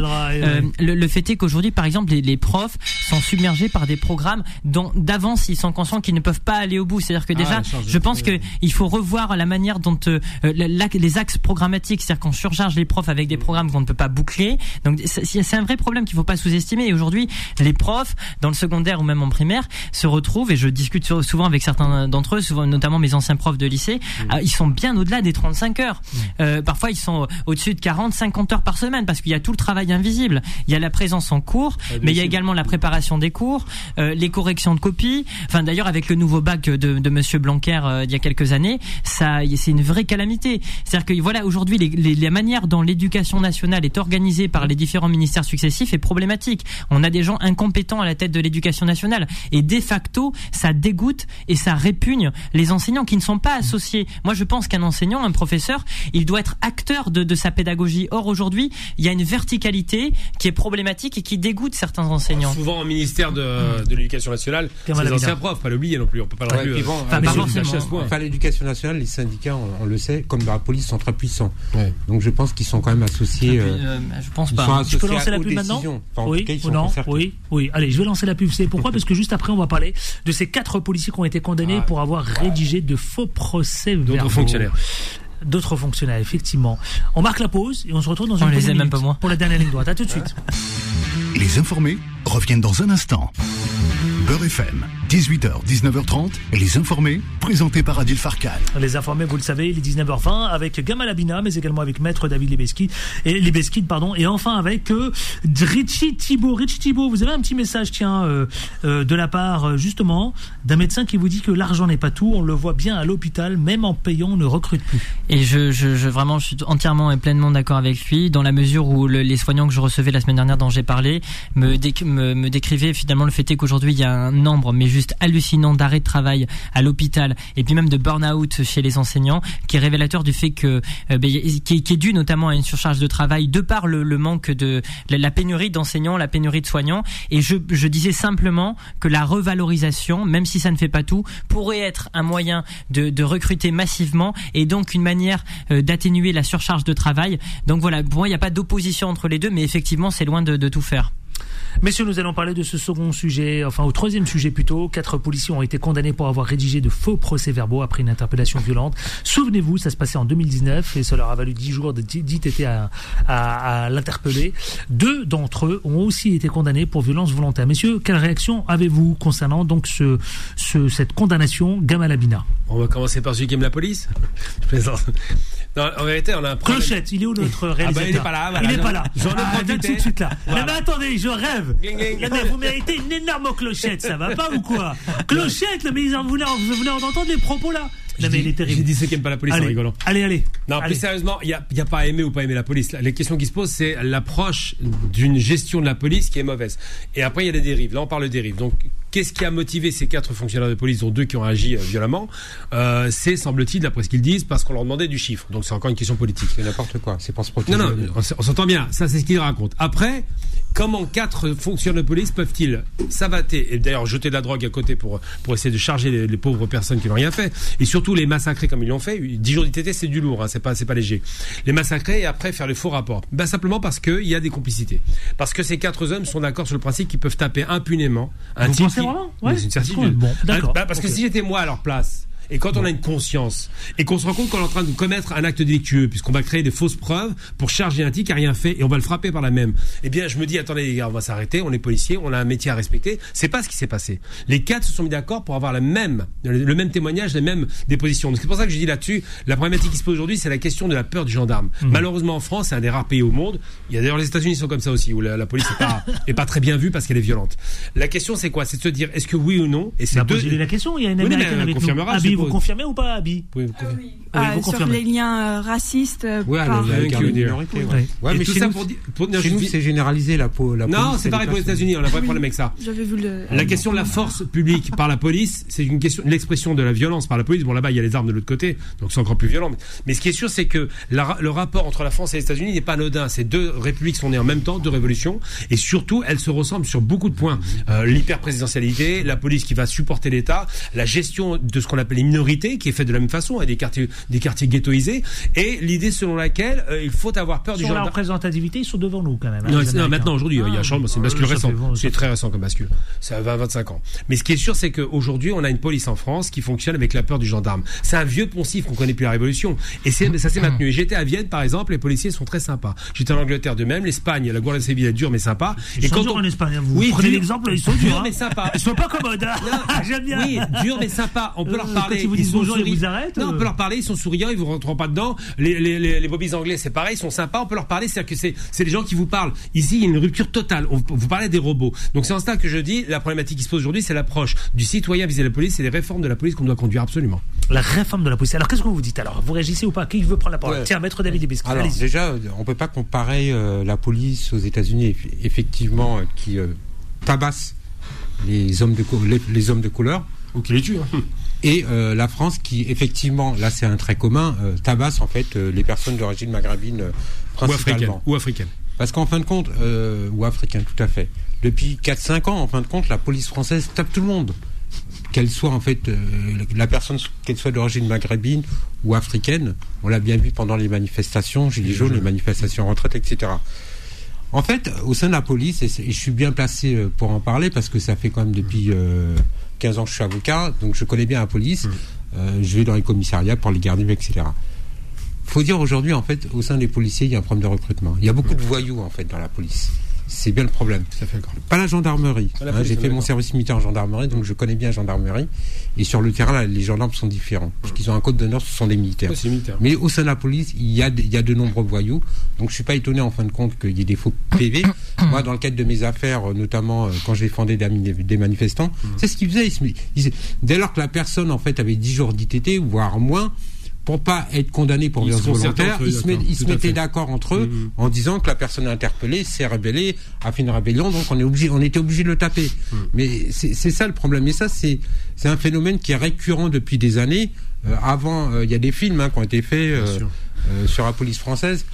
euh, le, le fait est qu'aujourd'hui, par exemple, les, les profs sont submergés par des programmes dont d'avance ils sont conscients qu'ils ne peuvent pas aller au bout. C'est-à-dire que Ah, déjà, je pense que il faut revoir la manière dont euh, la- les axes programmatiques, c'est-à-dire qu'on surcharge les profs avec des programmes qu'on ne peut pas boucler. Donc c'est un vrai problème qu'il faut pas sous-estimer. Et aujourd'hui, les profs dans le secondaire ou même en primaire se retrouvent et je discute sou- souvent avec certains d'entre eux, souvent notamment mes anciens profs de lycée, ah, ils sont bien au-delà des 35 heures. Euh, parfois, ils sont au-dessus de 40, 50 heures par semaine parce qu'il y a tout le travail invisible. Il y a la présence en cours, mais il y a également la préparation des cours, euh, les corrections de copies. Enfin, d'ailleurs, avec le nouveau bac de, de Monsieur Blanquer euh, il y a quelques années, ça, c'est une vraie calamité. C'est-à-dire que voilà, aujourd'hui, les, les, la manière dont l'éducation nationale est organisée par les différents ministères successifs est problématique. On a des gens incompétents à la tête de l'éducation nationale, et de facto, ça dégoûte et ça répugne les enseignants qui ne sont pas associés. Moi, je pense qu'un enseignant, un professeur, il doit être acteur acteur de, de sa pédagogie. Or aujourd'hui, il y a une verticalité qui est problématique et qui dégoûte certains enseignants. Souvent au ministère de, de l'Éducation nationale, c'est les anciens profs, pas l'oublier non plus. On peut pas non Ouais, plus. puis euh, bon, enfin, l'éducation- nationale, les syndicats, on, on le sait, comme la police, sont très puissants. Donc je pense qu'ils sont quand même associés. Euh, euh, je pense pas. Je peux lancer la pub maintenant. Enfin, Oui cas, ou non. Oui, oui. Allez, je vais lancer la pub. C'est pourquoi? Parce que juste après, on va parler de ces quatre policiers qui ont été condamnés pour avoir rédigé de faux procès verbaux. fonctionnaires. D'autres fonctionnaires, effectivement. On marque la pause et on se retrouve dans On une les poignée aime de même pas minutes moins. Pour la dernière ligne droite. À tout de suite. Les informés reviennent dans un instant. Beurre FM, 18h, 19h30, les informés, présentés par Adil Farkan. Les informés, vous le savez, il est 19h20 avec Gamal Abina, mais également avec Maître David Libeski et pardon, et enfin avec euh, Richie Thibault. Richie Thibault, vous avez un petit message, tiens, euh, euh, de la part justement d'un médecin qui vous dit que l'argent n'est pas tout. On le voit bien à l'hôpital, même en payant, on ne recrute plus. Et je, je, je vraiment, je suis entièrement et pleinement d'accord avec lui, dans la mesure où le- les soignants que je recevais la semaine dernière, dont j'ai parlé, me, me, me décrivaient finalement le fait qu'aujourd'hui il y a un nombre, mais juste hallucinant, d'arrêts de travail à l'hôpital et puis même de burn-out chez les enseignants, qui est révélateur du fait que, euh, ben, qui, est- dû notamment à une surcharge de travail de par le, manque de la, pénurie d'enseignants, la pénurie de soignants. Et je, disais simplement que la revalorisation, même si ça ne fait pas tout, pourrait être un moyen de, recruter massivement et donc une manière euh, d'atténuer la surcharge de travail. Donc voilà, pour moi, il n'y a pas d'opposition entre les deux, mais effectivement, c'est loin de tout faire. Messieurs, nous allons parler de ce second sujet, enfin au troisième sujet plutôt. Quatre policiers ont été condamnés pour avoir rédigé de faux procès-verbaux après une interpellation violente. Souvenez-vous, ça se passait en 2019 et ça leur a valu 10 jours de 10 été à, à, l'interpeller. Deux d'entre eux ont aussi été condamnés pour violence volontaire. Messieurs, quelle réaction avez-vous concernant donc ce, ce, cette condamnation Gamal Abina? On va commencer par celui qui aime la police. Je plaisante. Non, en vérité, on a un problème. Clochette, il est où notre Ah réalisateur bah, il est pas là, voilà. Il est pas là. J'en ai Ah, profité. tout de suite là. Voilà. Non, mais attendez, je rêve. Ging, ging. Non, mais vous méritez une énorme clochette, ça va pas ou quoi Clochette, mais ils en- vous venez, vous venez d'entendre les propos là Non, mais il est J'ai dit ceux qui aiment pas la police en Allez, rigolant. allez, allez. Non, Allez. plus sérieusement, il n'y a, y a pas à aimer ou pas aimer la police. La question qui se pose, c'est l'approche d'une gestion de la police qui est mauvaise. Et après, il y a des dérives. Là, on parle de dérives. Donc, qu'est-ce qui a motivé ces quatre fonctionnaires de police, dont deux qui ont agi euh, violemment euh, C'est, semble-t-il, d'après ce qu'ils disent, parce qu'on leur demandait du chiffre. Donc, c'est encore une question politique. C'est n'importe quoi. C'est pour se protéger. Non, non, on, s'entend bien. Ça, c'est ce qu'ils racontent. Après, comment quatre fonctionnaires de police peuvent-ils s'abatter et d'ailleurs jeter de la drogue à côté pour, pour essayer de charger les, les pauvres personnes qui n'ont rien fait et surtout les massacrer comme ils l'ont fait? 10 jours d'ITT c'est du lourd hein, c'est pas c'est pas léger les massacrer et après faire les faux rapports ben simplement parce qu'il y a des complicités parce que ces quatre hommes sont d'accord sur le principe qu'ils peuvent taper impunément un Vous type qui- Ouais. c'est une certitude Bon, d'accord. Ben, parce que si j'étais moi à leur place et quand on a une conscience et qu'on se rend compte qu'on est en train de commettre un acte délictueux, puisqu'on va créer des fausses preuves pour charger un type qui a rien fait et on va le frapper par la même, eh bien, je me dis, attendez les gars, on va s'arrêter, on est policier, on a un métier à respecter. C'est pas ce qui s'est passé. Les quatre se sont mis d'accord pour avoir la même, le, même témoignage, les mêmes dépositions. Donc c'est pour ça que je dis là-dessus, la problématique qui se pose aujourd'hui, c'est la question de la peur du gendarme. Mhm. Malheureusement, en France, c'est un des rares pays au monde. Il y a d'ailleurs les États-Unis sont comme ça aussi, où la, la police est pas, est pas très bien vue parce qu'elle est violente. La question, c'est quoi? C'est de se dire, est-ce que oui ou non? Et c'est Bah, deux. posez-lui la question, il y a une Oui, mais elle avec confirmera, Abby, vous confirmez ou pas, Abby Vous pouvez me confirmer. Oui, Ah, vous sur confirmez. les liens euh, racistes euh, Ouais, par- Avec le- you, le- dear. minorité, Oui. ouais. Ouais, mais tout chez ça nous, pour dire- pour- chez nous, c'est généralisé la, la Non, c'est pareil pour les. États-Unis, on n'a pas de problème avec ça. J'avais vu le. La question de la force publique par la police, c'est une question, l'expression de la violence par la police. Bon, là-bas, il y a les armes de l'autre côté, donc c'est encore plus violent. Mais ce qui est sûr, c'est que la- le rapport entre la France et les États-Unis n'est pas anodin. Ces deux républiques sont nées en même temps, deux révolutions, et surtout, elles se ressemblent sur beaucoup de points. Euh, L'hyper-présidentialité, la police qui va supporter l'État, la gestion de ce qu'on appelle les minorités, qui est faite de la même façon, avec des quartiers, des quartiers ghettoisés, et l'idée selon laquelle euh, il faut avoir peur du Sur la gendarme. représentativement, ils sont devant nous quand même. hein, Non, maintenant, aujourd'hui, il y a Ah, changement, c'est une bascule récente. C'est très récent comme bascule. C'est à 20-25 ans. Mais ce qui est sûr, c'est qu'aujourd'hui, on a une police en France qui fonctionne avec la peur du gendarme. C'est un vieux poncif qu'on connaît depuis la Révolution. Et ça s'est maintenu. Et j'étais à Vienne, par exemple, les policiers sont très sympas. J'étais en Angleterre de même, l'Espagne, la Guardia Civile est dure mais sympa. Ils et sont quand durs on... en Espagne. hein, Vous Oui, prenez l'exemple, ils sont dur, durs. hein. mais sympa. Ils sont pas commodes. hein. J'aime bien. Oui, dur mais sympa. On peut leur Euh, parler. Quand ils vous disent bonjour, ils vous arrêtent, Non, on euh. peut leur parler. Ils sont souriants. Ils vous rentreront pas dedans. Les les les, les bobbies anglais, c'est pareil. Ils sont sympas. On peut leur parler. C'est-à-dire que c'est c'est les gens qui vous parlent. Ici, il y a une rupture totale. On, vous parlez des robots. Donc c'est en cela que je dis la problématique qui se pose aujourd'hui, c'est l'approche du citoyen vis-à-vis de la police. C'est les réformes de la police qu'on doit conduire absolument. La réforme de la police. Alors qu'est-ce que vous dites alors? Vous réagissez ou pas? Qui veut prendre la parole? Ouais. Tiens, maître David Libescu. Alors allez-y. déjà, on peut pas comparer euh, la police aux États-Unis, eff- effectivement, euh, qui euh, tabasse les hommes de co- les, les hommes de couleur. Ou qui les tue. hein. Et euh, la France qui effectivement, là c'est un trait commun, euh, tabasse en fait euh, les personnes d'origine maghrébine euh, Ou africaine. principalement. Ou africaine. Parce qu'en fin de compte, ou africain, tout à fait. Depuis 4-5 ans, en fin de compte, la police française tape tout le monde. Qu'elle soit en fait, la personne, qu'elle soit d'origine maghrébine ou africaine, on l'a bien vu pendant les manifestations, gilets jaunes, les manifestations en retraite, etc. En fait, au sein de la police, et, et je suis bien placé pour en parler parce que ça fait quand même depuis 15 ans que je suis avocat, donc je connais bien la police. Euh, je vais dans les commissariats pour les garder, etc. Faut dire aujourd'hui, en fait, au sein des policiers, il y a un problème de recrutement. Il y a beaucoup de voyous, en fait, dans la police. C'est bien le problème. Pas la gendarmerie. Pas la hein, police, J'ai fait mon service militaire en gendarmerie, donc je connais bien la gendarmerie. Et sur le terrain, là, les gendarmes sont différents. Parce qu'ils ont un code d'honneur, ce sont des militaires. Militaire. Mais au sein de la police, il y a, de- il y a de nombreux voyous. Donc je suis pas étonné en fin de compte qu'il y ait des faux PV. Moi, dans le cadre de mes affaires, euh, notamment euh, quand je défendais des, mani- des manifestants, c'est ce qu'ils faisaient. Ils ils- dès lors que la personne en fait avait 10 jours d'ITT, voire moins, pour pas être condamné pour violence volontaire, ils se, met- d'accord, ils se mettaient d'accord entre eux en disant que la personne interpellée s'est rébellée, a fait une rébellion, donc on est obligé, on était obligé de le taper. Mais c'est ça le problème. Et ça, c'est un phénomène qui est récurrent depuis des années. Euh, avant, euh, il y a des films hein, qui ont été faits euh, sur la police française.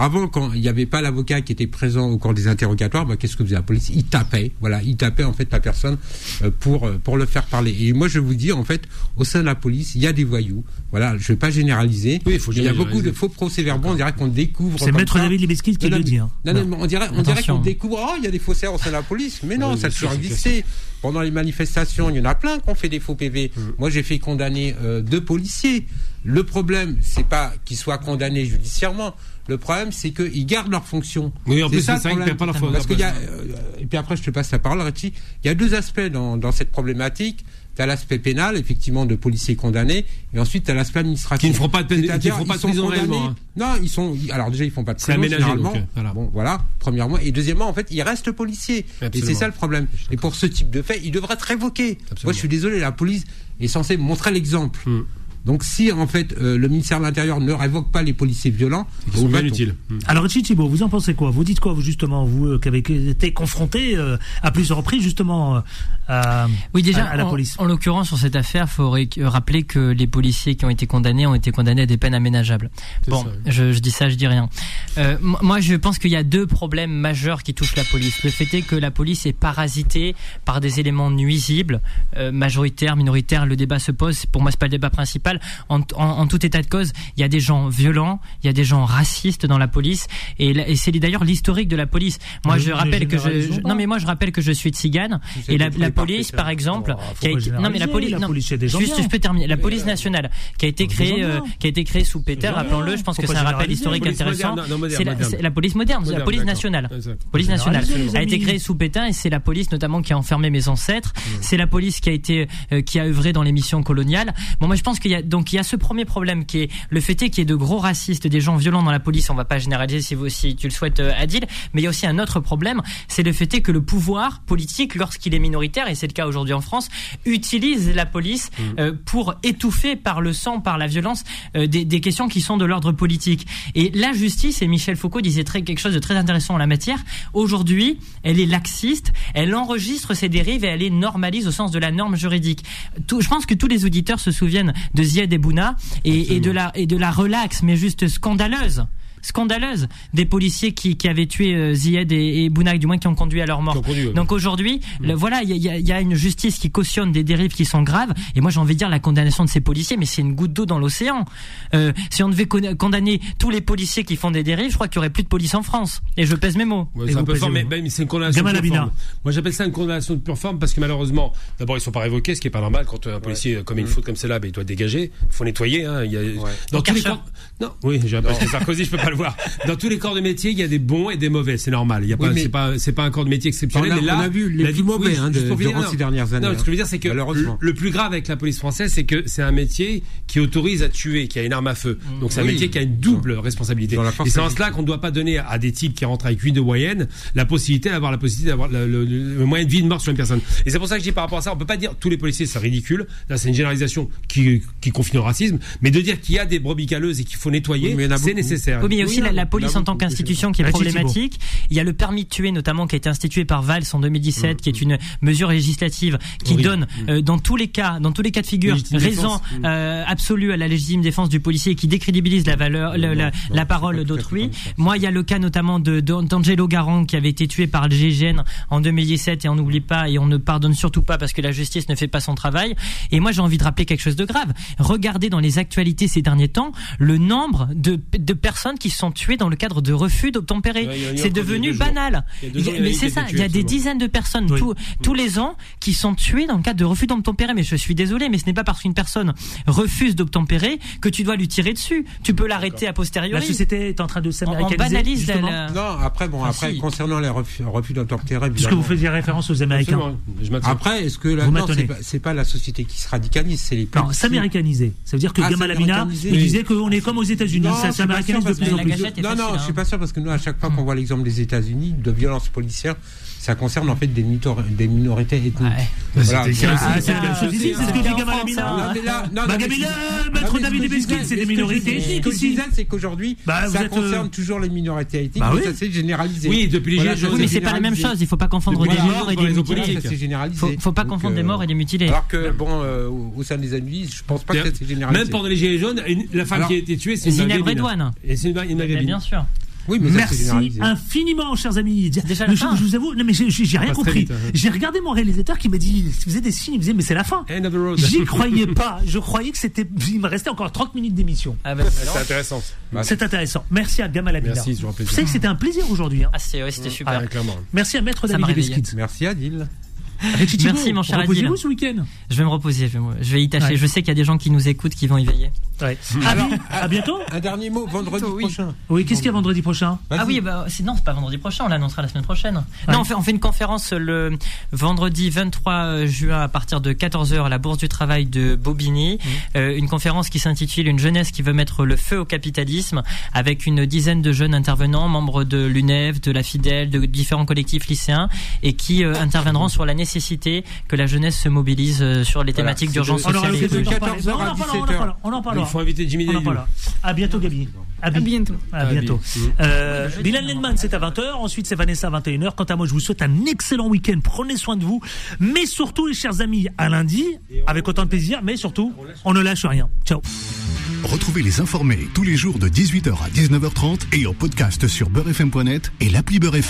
Avant, quand il n'y avait pas l'avocat qui était présent au cours des interrogatoires, bah, qu'est-ce que faisait la police? Il tapait, voilà, il tapait en fait la personne euh, pour euh, pour le faire parler. Et moi, je vous dis en fait, au sein de la police, il y a des voyous. Voilà, je vais pas généraliser. Oui, il faut il y a beaucoup de faux procès-verbaux. On dirait qu'on découvre. C'est Maître ça. David Libeskind qui Non, le non, dit, hein. Non, non, mais on dirait, on dirait Attention. qu'on découvre. Oh, il y a des faussaires au sein de la police. Mais non, Oui, ça a toujours existé. Pendant les manifestations, il y en a plein qui ont fait des faux PV. Mm. Moi, j'ai fait condamner euh, deux policiers. Le problème, c'est pas qu'ils soient condamnés judiciairement. Le problème, c'est qu'ils gardent leur fonction. Oui, en plus, ça, c'est qu'ils problème. perdent pas leur fonction. Parce qu'il y a, euh, et puis après, je te passe la parole, Richie. Il y a deux aspects dans, dans cette problématique. Tu as l'aspect pénal, effectivement, de policiers condamnés, et ensuite tu as l'aspect administratif. Qui ne feront pas de peine- qui feront pas ils de prison condamnés- réellement, hein. Non, ils sont. Alors déjà, ils font pas de C'est prison aménagé, généralement. donc, euh, voilà. Bon, voilà. Premièrement, et deuxièmement, en fait, ils restent policiers. Et c'est ça le problème. Et pour ce type de fait, ils devraient être révoqués. Moi, je suis désolé, la police est censée montrer l'exemple. Hmm. Donc, si en fait euh, le ministère de l'Intérieur ne révoque pas les policiers violents, qu'ils sont bien bâton. utiles. Alors Richie Thibault, vous en pensez quoi? Vous dites quoi, vous justement, vous euh, qui avez été confronté euh, à plusieurs reprises justement euh, à, Oui, déjà, à, à la en, police en l'occurrence, sur cette affaire, il faut ré- rappeler que les policiers qui ont été condamnés ont été condamnés à des peines aménageables. Bon, ça, oui. je, je dis ça, je dis rien. Euh, moi, je pense qu'il y a deux problèmes majeurs qui touchent la police. Le fait est que la police est parasitée par des éléments nuisibles, euh, majoritaires, minoritaires. Le débat se pose. Pour moi, c'est pas le débat principal. En, en- en tout état de cause, il y a des gens violents, il y a des gens racistes dans la police, et, et c'est d'ailleurs l'historique de la police. Moi, Mais je rappelle que je, non, mais moi, je rappelle que je suis tzigane, et la, la police, parfaits, par exemple, qui a été, non, mais la police, la police, des gens juste, je peux terminer. La police nationale, qui a été créée, euh, qui a été créée sous bien. rappelons-le. Je pense que c'est un rappel historique Police intéressant. C'est la, la police moderne, la police nationale. Police nationale a été créée sous Pétain et c'est la police notamment qui a enfermé mes ancêtres. C'est la police qui a été, euh, qui a œuvré dans les missions coloniales. Bon, moi je pense qu'il y a donc il y a ce premier problème qui est le fait est qu'il y ait de gros racistes, des gens violents dans la police. On va pas généraliser si vous si tu le souhaites, euh, Adil. Mais il y a aussi un autre problème, c'est le fait est que le pouvoir politique, lorsqu'il est minoritaire et c'est le cas aujourd'hui en France, utilise la police euh, pour étouffer par le sang, par la violence, euh, des, des questions qui sont de l'ordre politique. Et la justice, et Michel Foucault disait très, quelque chose de très intéressant en la matière, aujourd'hui, elle est laxiste, elle enregistre ses dérives et elle les normalise au sens de la norme juridique. Tout, je pense que tous les auditeurs se souviennent de Ziad et Bouna et, et de la, et de la relaxe, mais juste scandaleuse scandaleuse des policiers qui, qui avaient tué euh, Zied et, et Bounaï, du moins qui ont conduit à leur mort. Conduit, ouais. Donc aujourd'hui, le- voilà, il y a, y une justice qui cautionne des dérives qui sont graves. Et moi, j'ai envie de dire la condamnation de ces policiers, mais c'est une goutte d'eau dans l'océan. Euh, si on devait con- condamner tous les policiers qui font des dérives, je crois qu'il y aurait plus de police en France. Et je pèse mes mots. Ouais, c'est un peu fort, mais, mais c'est une condamnation de pure forme. Moi, j'appelle ça une condamnation de pure forme parce que malheureusement, d'abord, ils sont pas révoqués, ce qui est pas normal quand un policier Mm. commet une faute comme celle-là, ben, il doit dégager. Il faut nettoyer. Hein. Il y a... Dans Et tous les Karcher. corps... Non, oui, j'ai Sarkozy, je peux pas le voir. Dans tous les corps de métier, il y a des bons et des mauvais. C'est normal. Il y a Oui, pas, c'est pas, c'est pas un corps de métier exceptionnel. On a- mais là, on a vu les plus mauvais, hein, juste de- durant non. ces dernières années, Non, ce que je veux dire, c'est que le, le plus grave avec la police française, c'est que c'est un métier qui autorise à tuer, qui a une arme à feu. Donc c'est un Oui. métier qui a une double responsabilité. Et c'est en cela qu'on ne doit pas donner à des types qui rentrent avec 8 de moyenne la possibilité d'avoir la possibilité d'avoir le, le- le moyen de vie de mort sur une personne. Et c'est pour ça que je dis par rapport à ça, on peut pas dire tous les policiers c'est ridicule. Là, c'est une généralisation qui, qui confine au racisme, mais de dire qu'il y a des brebis galeuses et qu'il faut nettoyer, Oui, c'est beaucoup. nécessaire. Oui, il y a aussi Oui, la, police en tant qu'institution qui est problématique. Il y a le permis de tuer notamment qui a été institué par Valls en 2017, qui est une mesure législative qui donne euh, dans tous les cas, dans tous les cas de figure, Légitime raison euh, absolue à la légitime défense du policier et qui décrédibilise la valeur, la, la- non, la c'est parole d'autrui. Moi, il y a le cas notamment de d'Angelo Garang qui avait été tué par le GIGN en 2017 et on n'oublie pas et on ne pardonne surtout pas parce que la justice ne fait pas son travail. Et moi, j'ai envie de rappeler quelque chose de grave. Regardez dans les actualités ces derniers temps le nombre de, de personnes qui sont tuées dans le cadre de refus d'obtempérer. C'est devenu banal. Mais c'est ça, il y a tués, des dizaines de personnes Oui. tous, tous les ans qui sont tuées dans le cadre de refus d'obtempérer. Mais je suis désolé, mais ce n'est pas parce qu'une personne refuse d'obtempérer que tu dois lui tirer dessus. Tu peux l'arrêter a La posteriori. société est en train de on s'américaniser. banalise la- la- Non, après, bon, Ah, après, si. concernant les refus, refus d'obtempérer, Puisque vous faisiez référence aux Américains. Je. Après, est-ce que là, Vous non, m'étonnez. c'est pas, la société qui se radicalise, c'est les Non, policiers. s'américaniser. Ça veut dire que Ah, Gamal Amina disait qu'on est comme aux États-Unis. Ça s'américanise de plus en La plus. gâchette est Non, non, facile, je suis hein. pas sûr parce que nous, à chaque fois qu'on voit l'exemple des États-Unis de violences policières, ça concerne en fait des, minorités ethniques. Ouais. Voilà. C'est Ah, c'est la même chose ici, c'est ce que dit Gamal en Amina. France, Non, mais là, non, non, mais Gamila, ce- maître non, David c'est des minorités ethniques Ce que je c'est qu'aujourd'hui, Bah, ça êtes, concerne euh, toujours les minorités ethniques, Bah mais ça s'est généralisé. Oui, depuis les Gilets jaunes. Oui, mais c'est pas la même chose. Il faut pas confondre des morts et des mutilés. Faut, faut pas confondre des euh, morts et des mutilés. Alors que, bon, euh, au sein des Antilles, je pense pas que ça s'est généralisé. Même pendant les Gilets jaunes, une- la femme qui a été tuée, c'est une Zineb. Redouane. Une Mais maghrébine. bien sûr. Oui, mais Merci infiniment, chers amis. déjà la fin. je vous avoue, non mais j'ai- rien compris. vite, hein. J'ai regardé mon réalisateur qui m'a dit, il faisait des signes, il me disait mais c'est la fin. End of the road. J'y croyais pas. Je croyais que c'était. Il me restait encore 30 minutes d'émission. Ah, bah, C'est intéressant. Bah, C'est intéressant. Merci à Gamal Amina. Merci, c'est toujours un Vous plaisir. savez que c'était un plaisir aujourd'hui. hein. ah, ouais, c'était super. Ah. Merci à Maître David. Beskin. Merci Adil. Merci, mon cher Adil. ce week-end. Je vais me reposer, je vais, me- je vais y tâcher. Ouais. Je sais qu'il y a des gens qui nous écoutent qui vont y veiller. Ouais. À, bi- à bientôt. Un dernier mot, vendredi Oui. prochain. Oui, qu'est-ce qu'il y a vendredi prochain. Ah oui, bah, c'est, non, c'est pas vendredi prochain, on l'annoncera la semaine prochaine. Ouais. Non, on fait, on fait une conférence le vendredi 23 juin à partir de 14h à la Bourse du Travail de Bobigny. Euh, une conférence qui s'intitule Une jeunesse qui veut mettre le feu au capitalisme avec une dizaine de jeunes intervenants, membres de l'UNEF, de la FIDEL, de différents collectifs lycéens et qui euh, interviendront sur la nécessité que la jeunesse se mobilise euh, sur les Voilà, thématiques c'est d'urgence de- sociale et parler. 14h On en à parlera, on en 17h. parlera, on en Il faut inviter Jimmy. À bientôt, Gabi. À bi- bientôt. À bientôt. Euh, Bilal Lenman, c'est à 20h. Ensuite, c'est Vanessa à 21h. Quant à moi, je vous souhaite un excellent week-end. Prenez soin de vous. Mais surtout, les chers amis, à lundi, avec autant de plaisir. Mais surtout, on ne lâche rien. Ciao. Retrouvez les informés tous les jours de 18h à 19h30 et en podcast sur beurrefm.net et l'appli Beurrefm.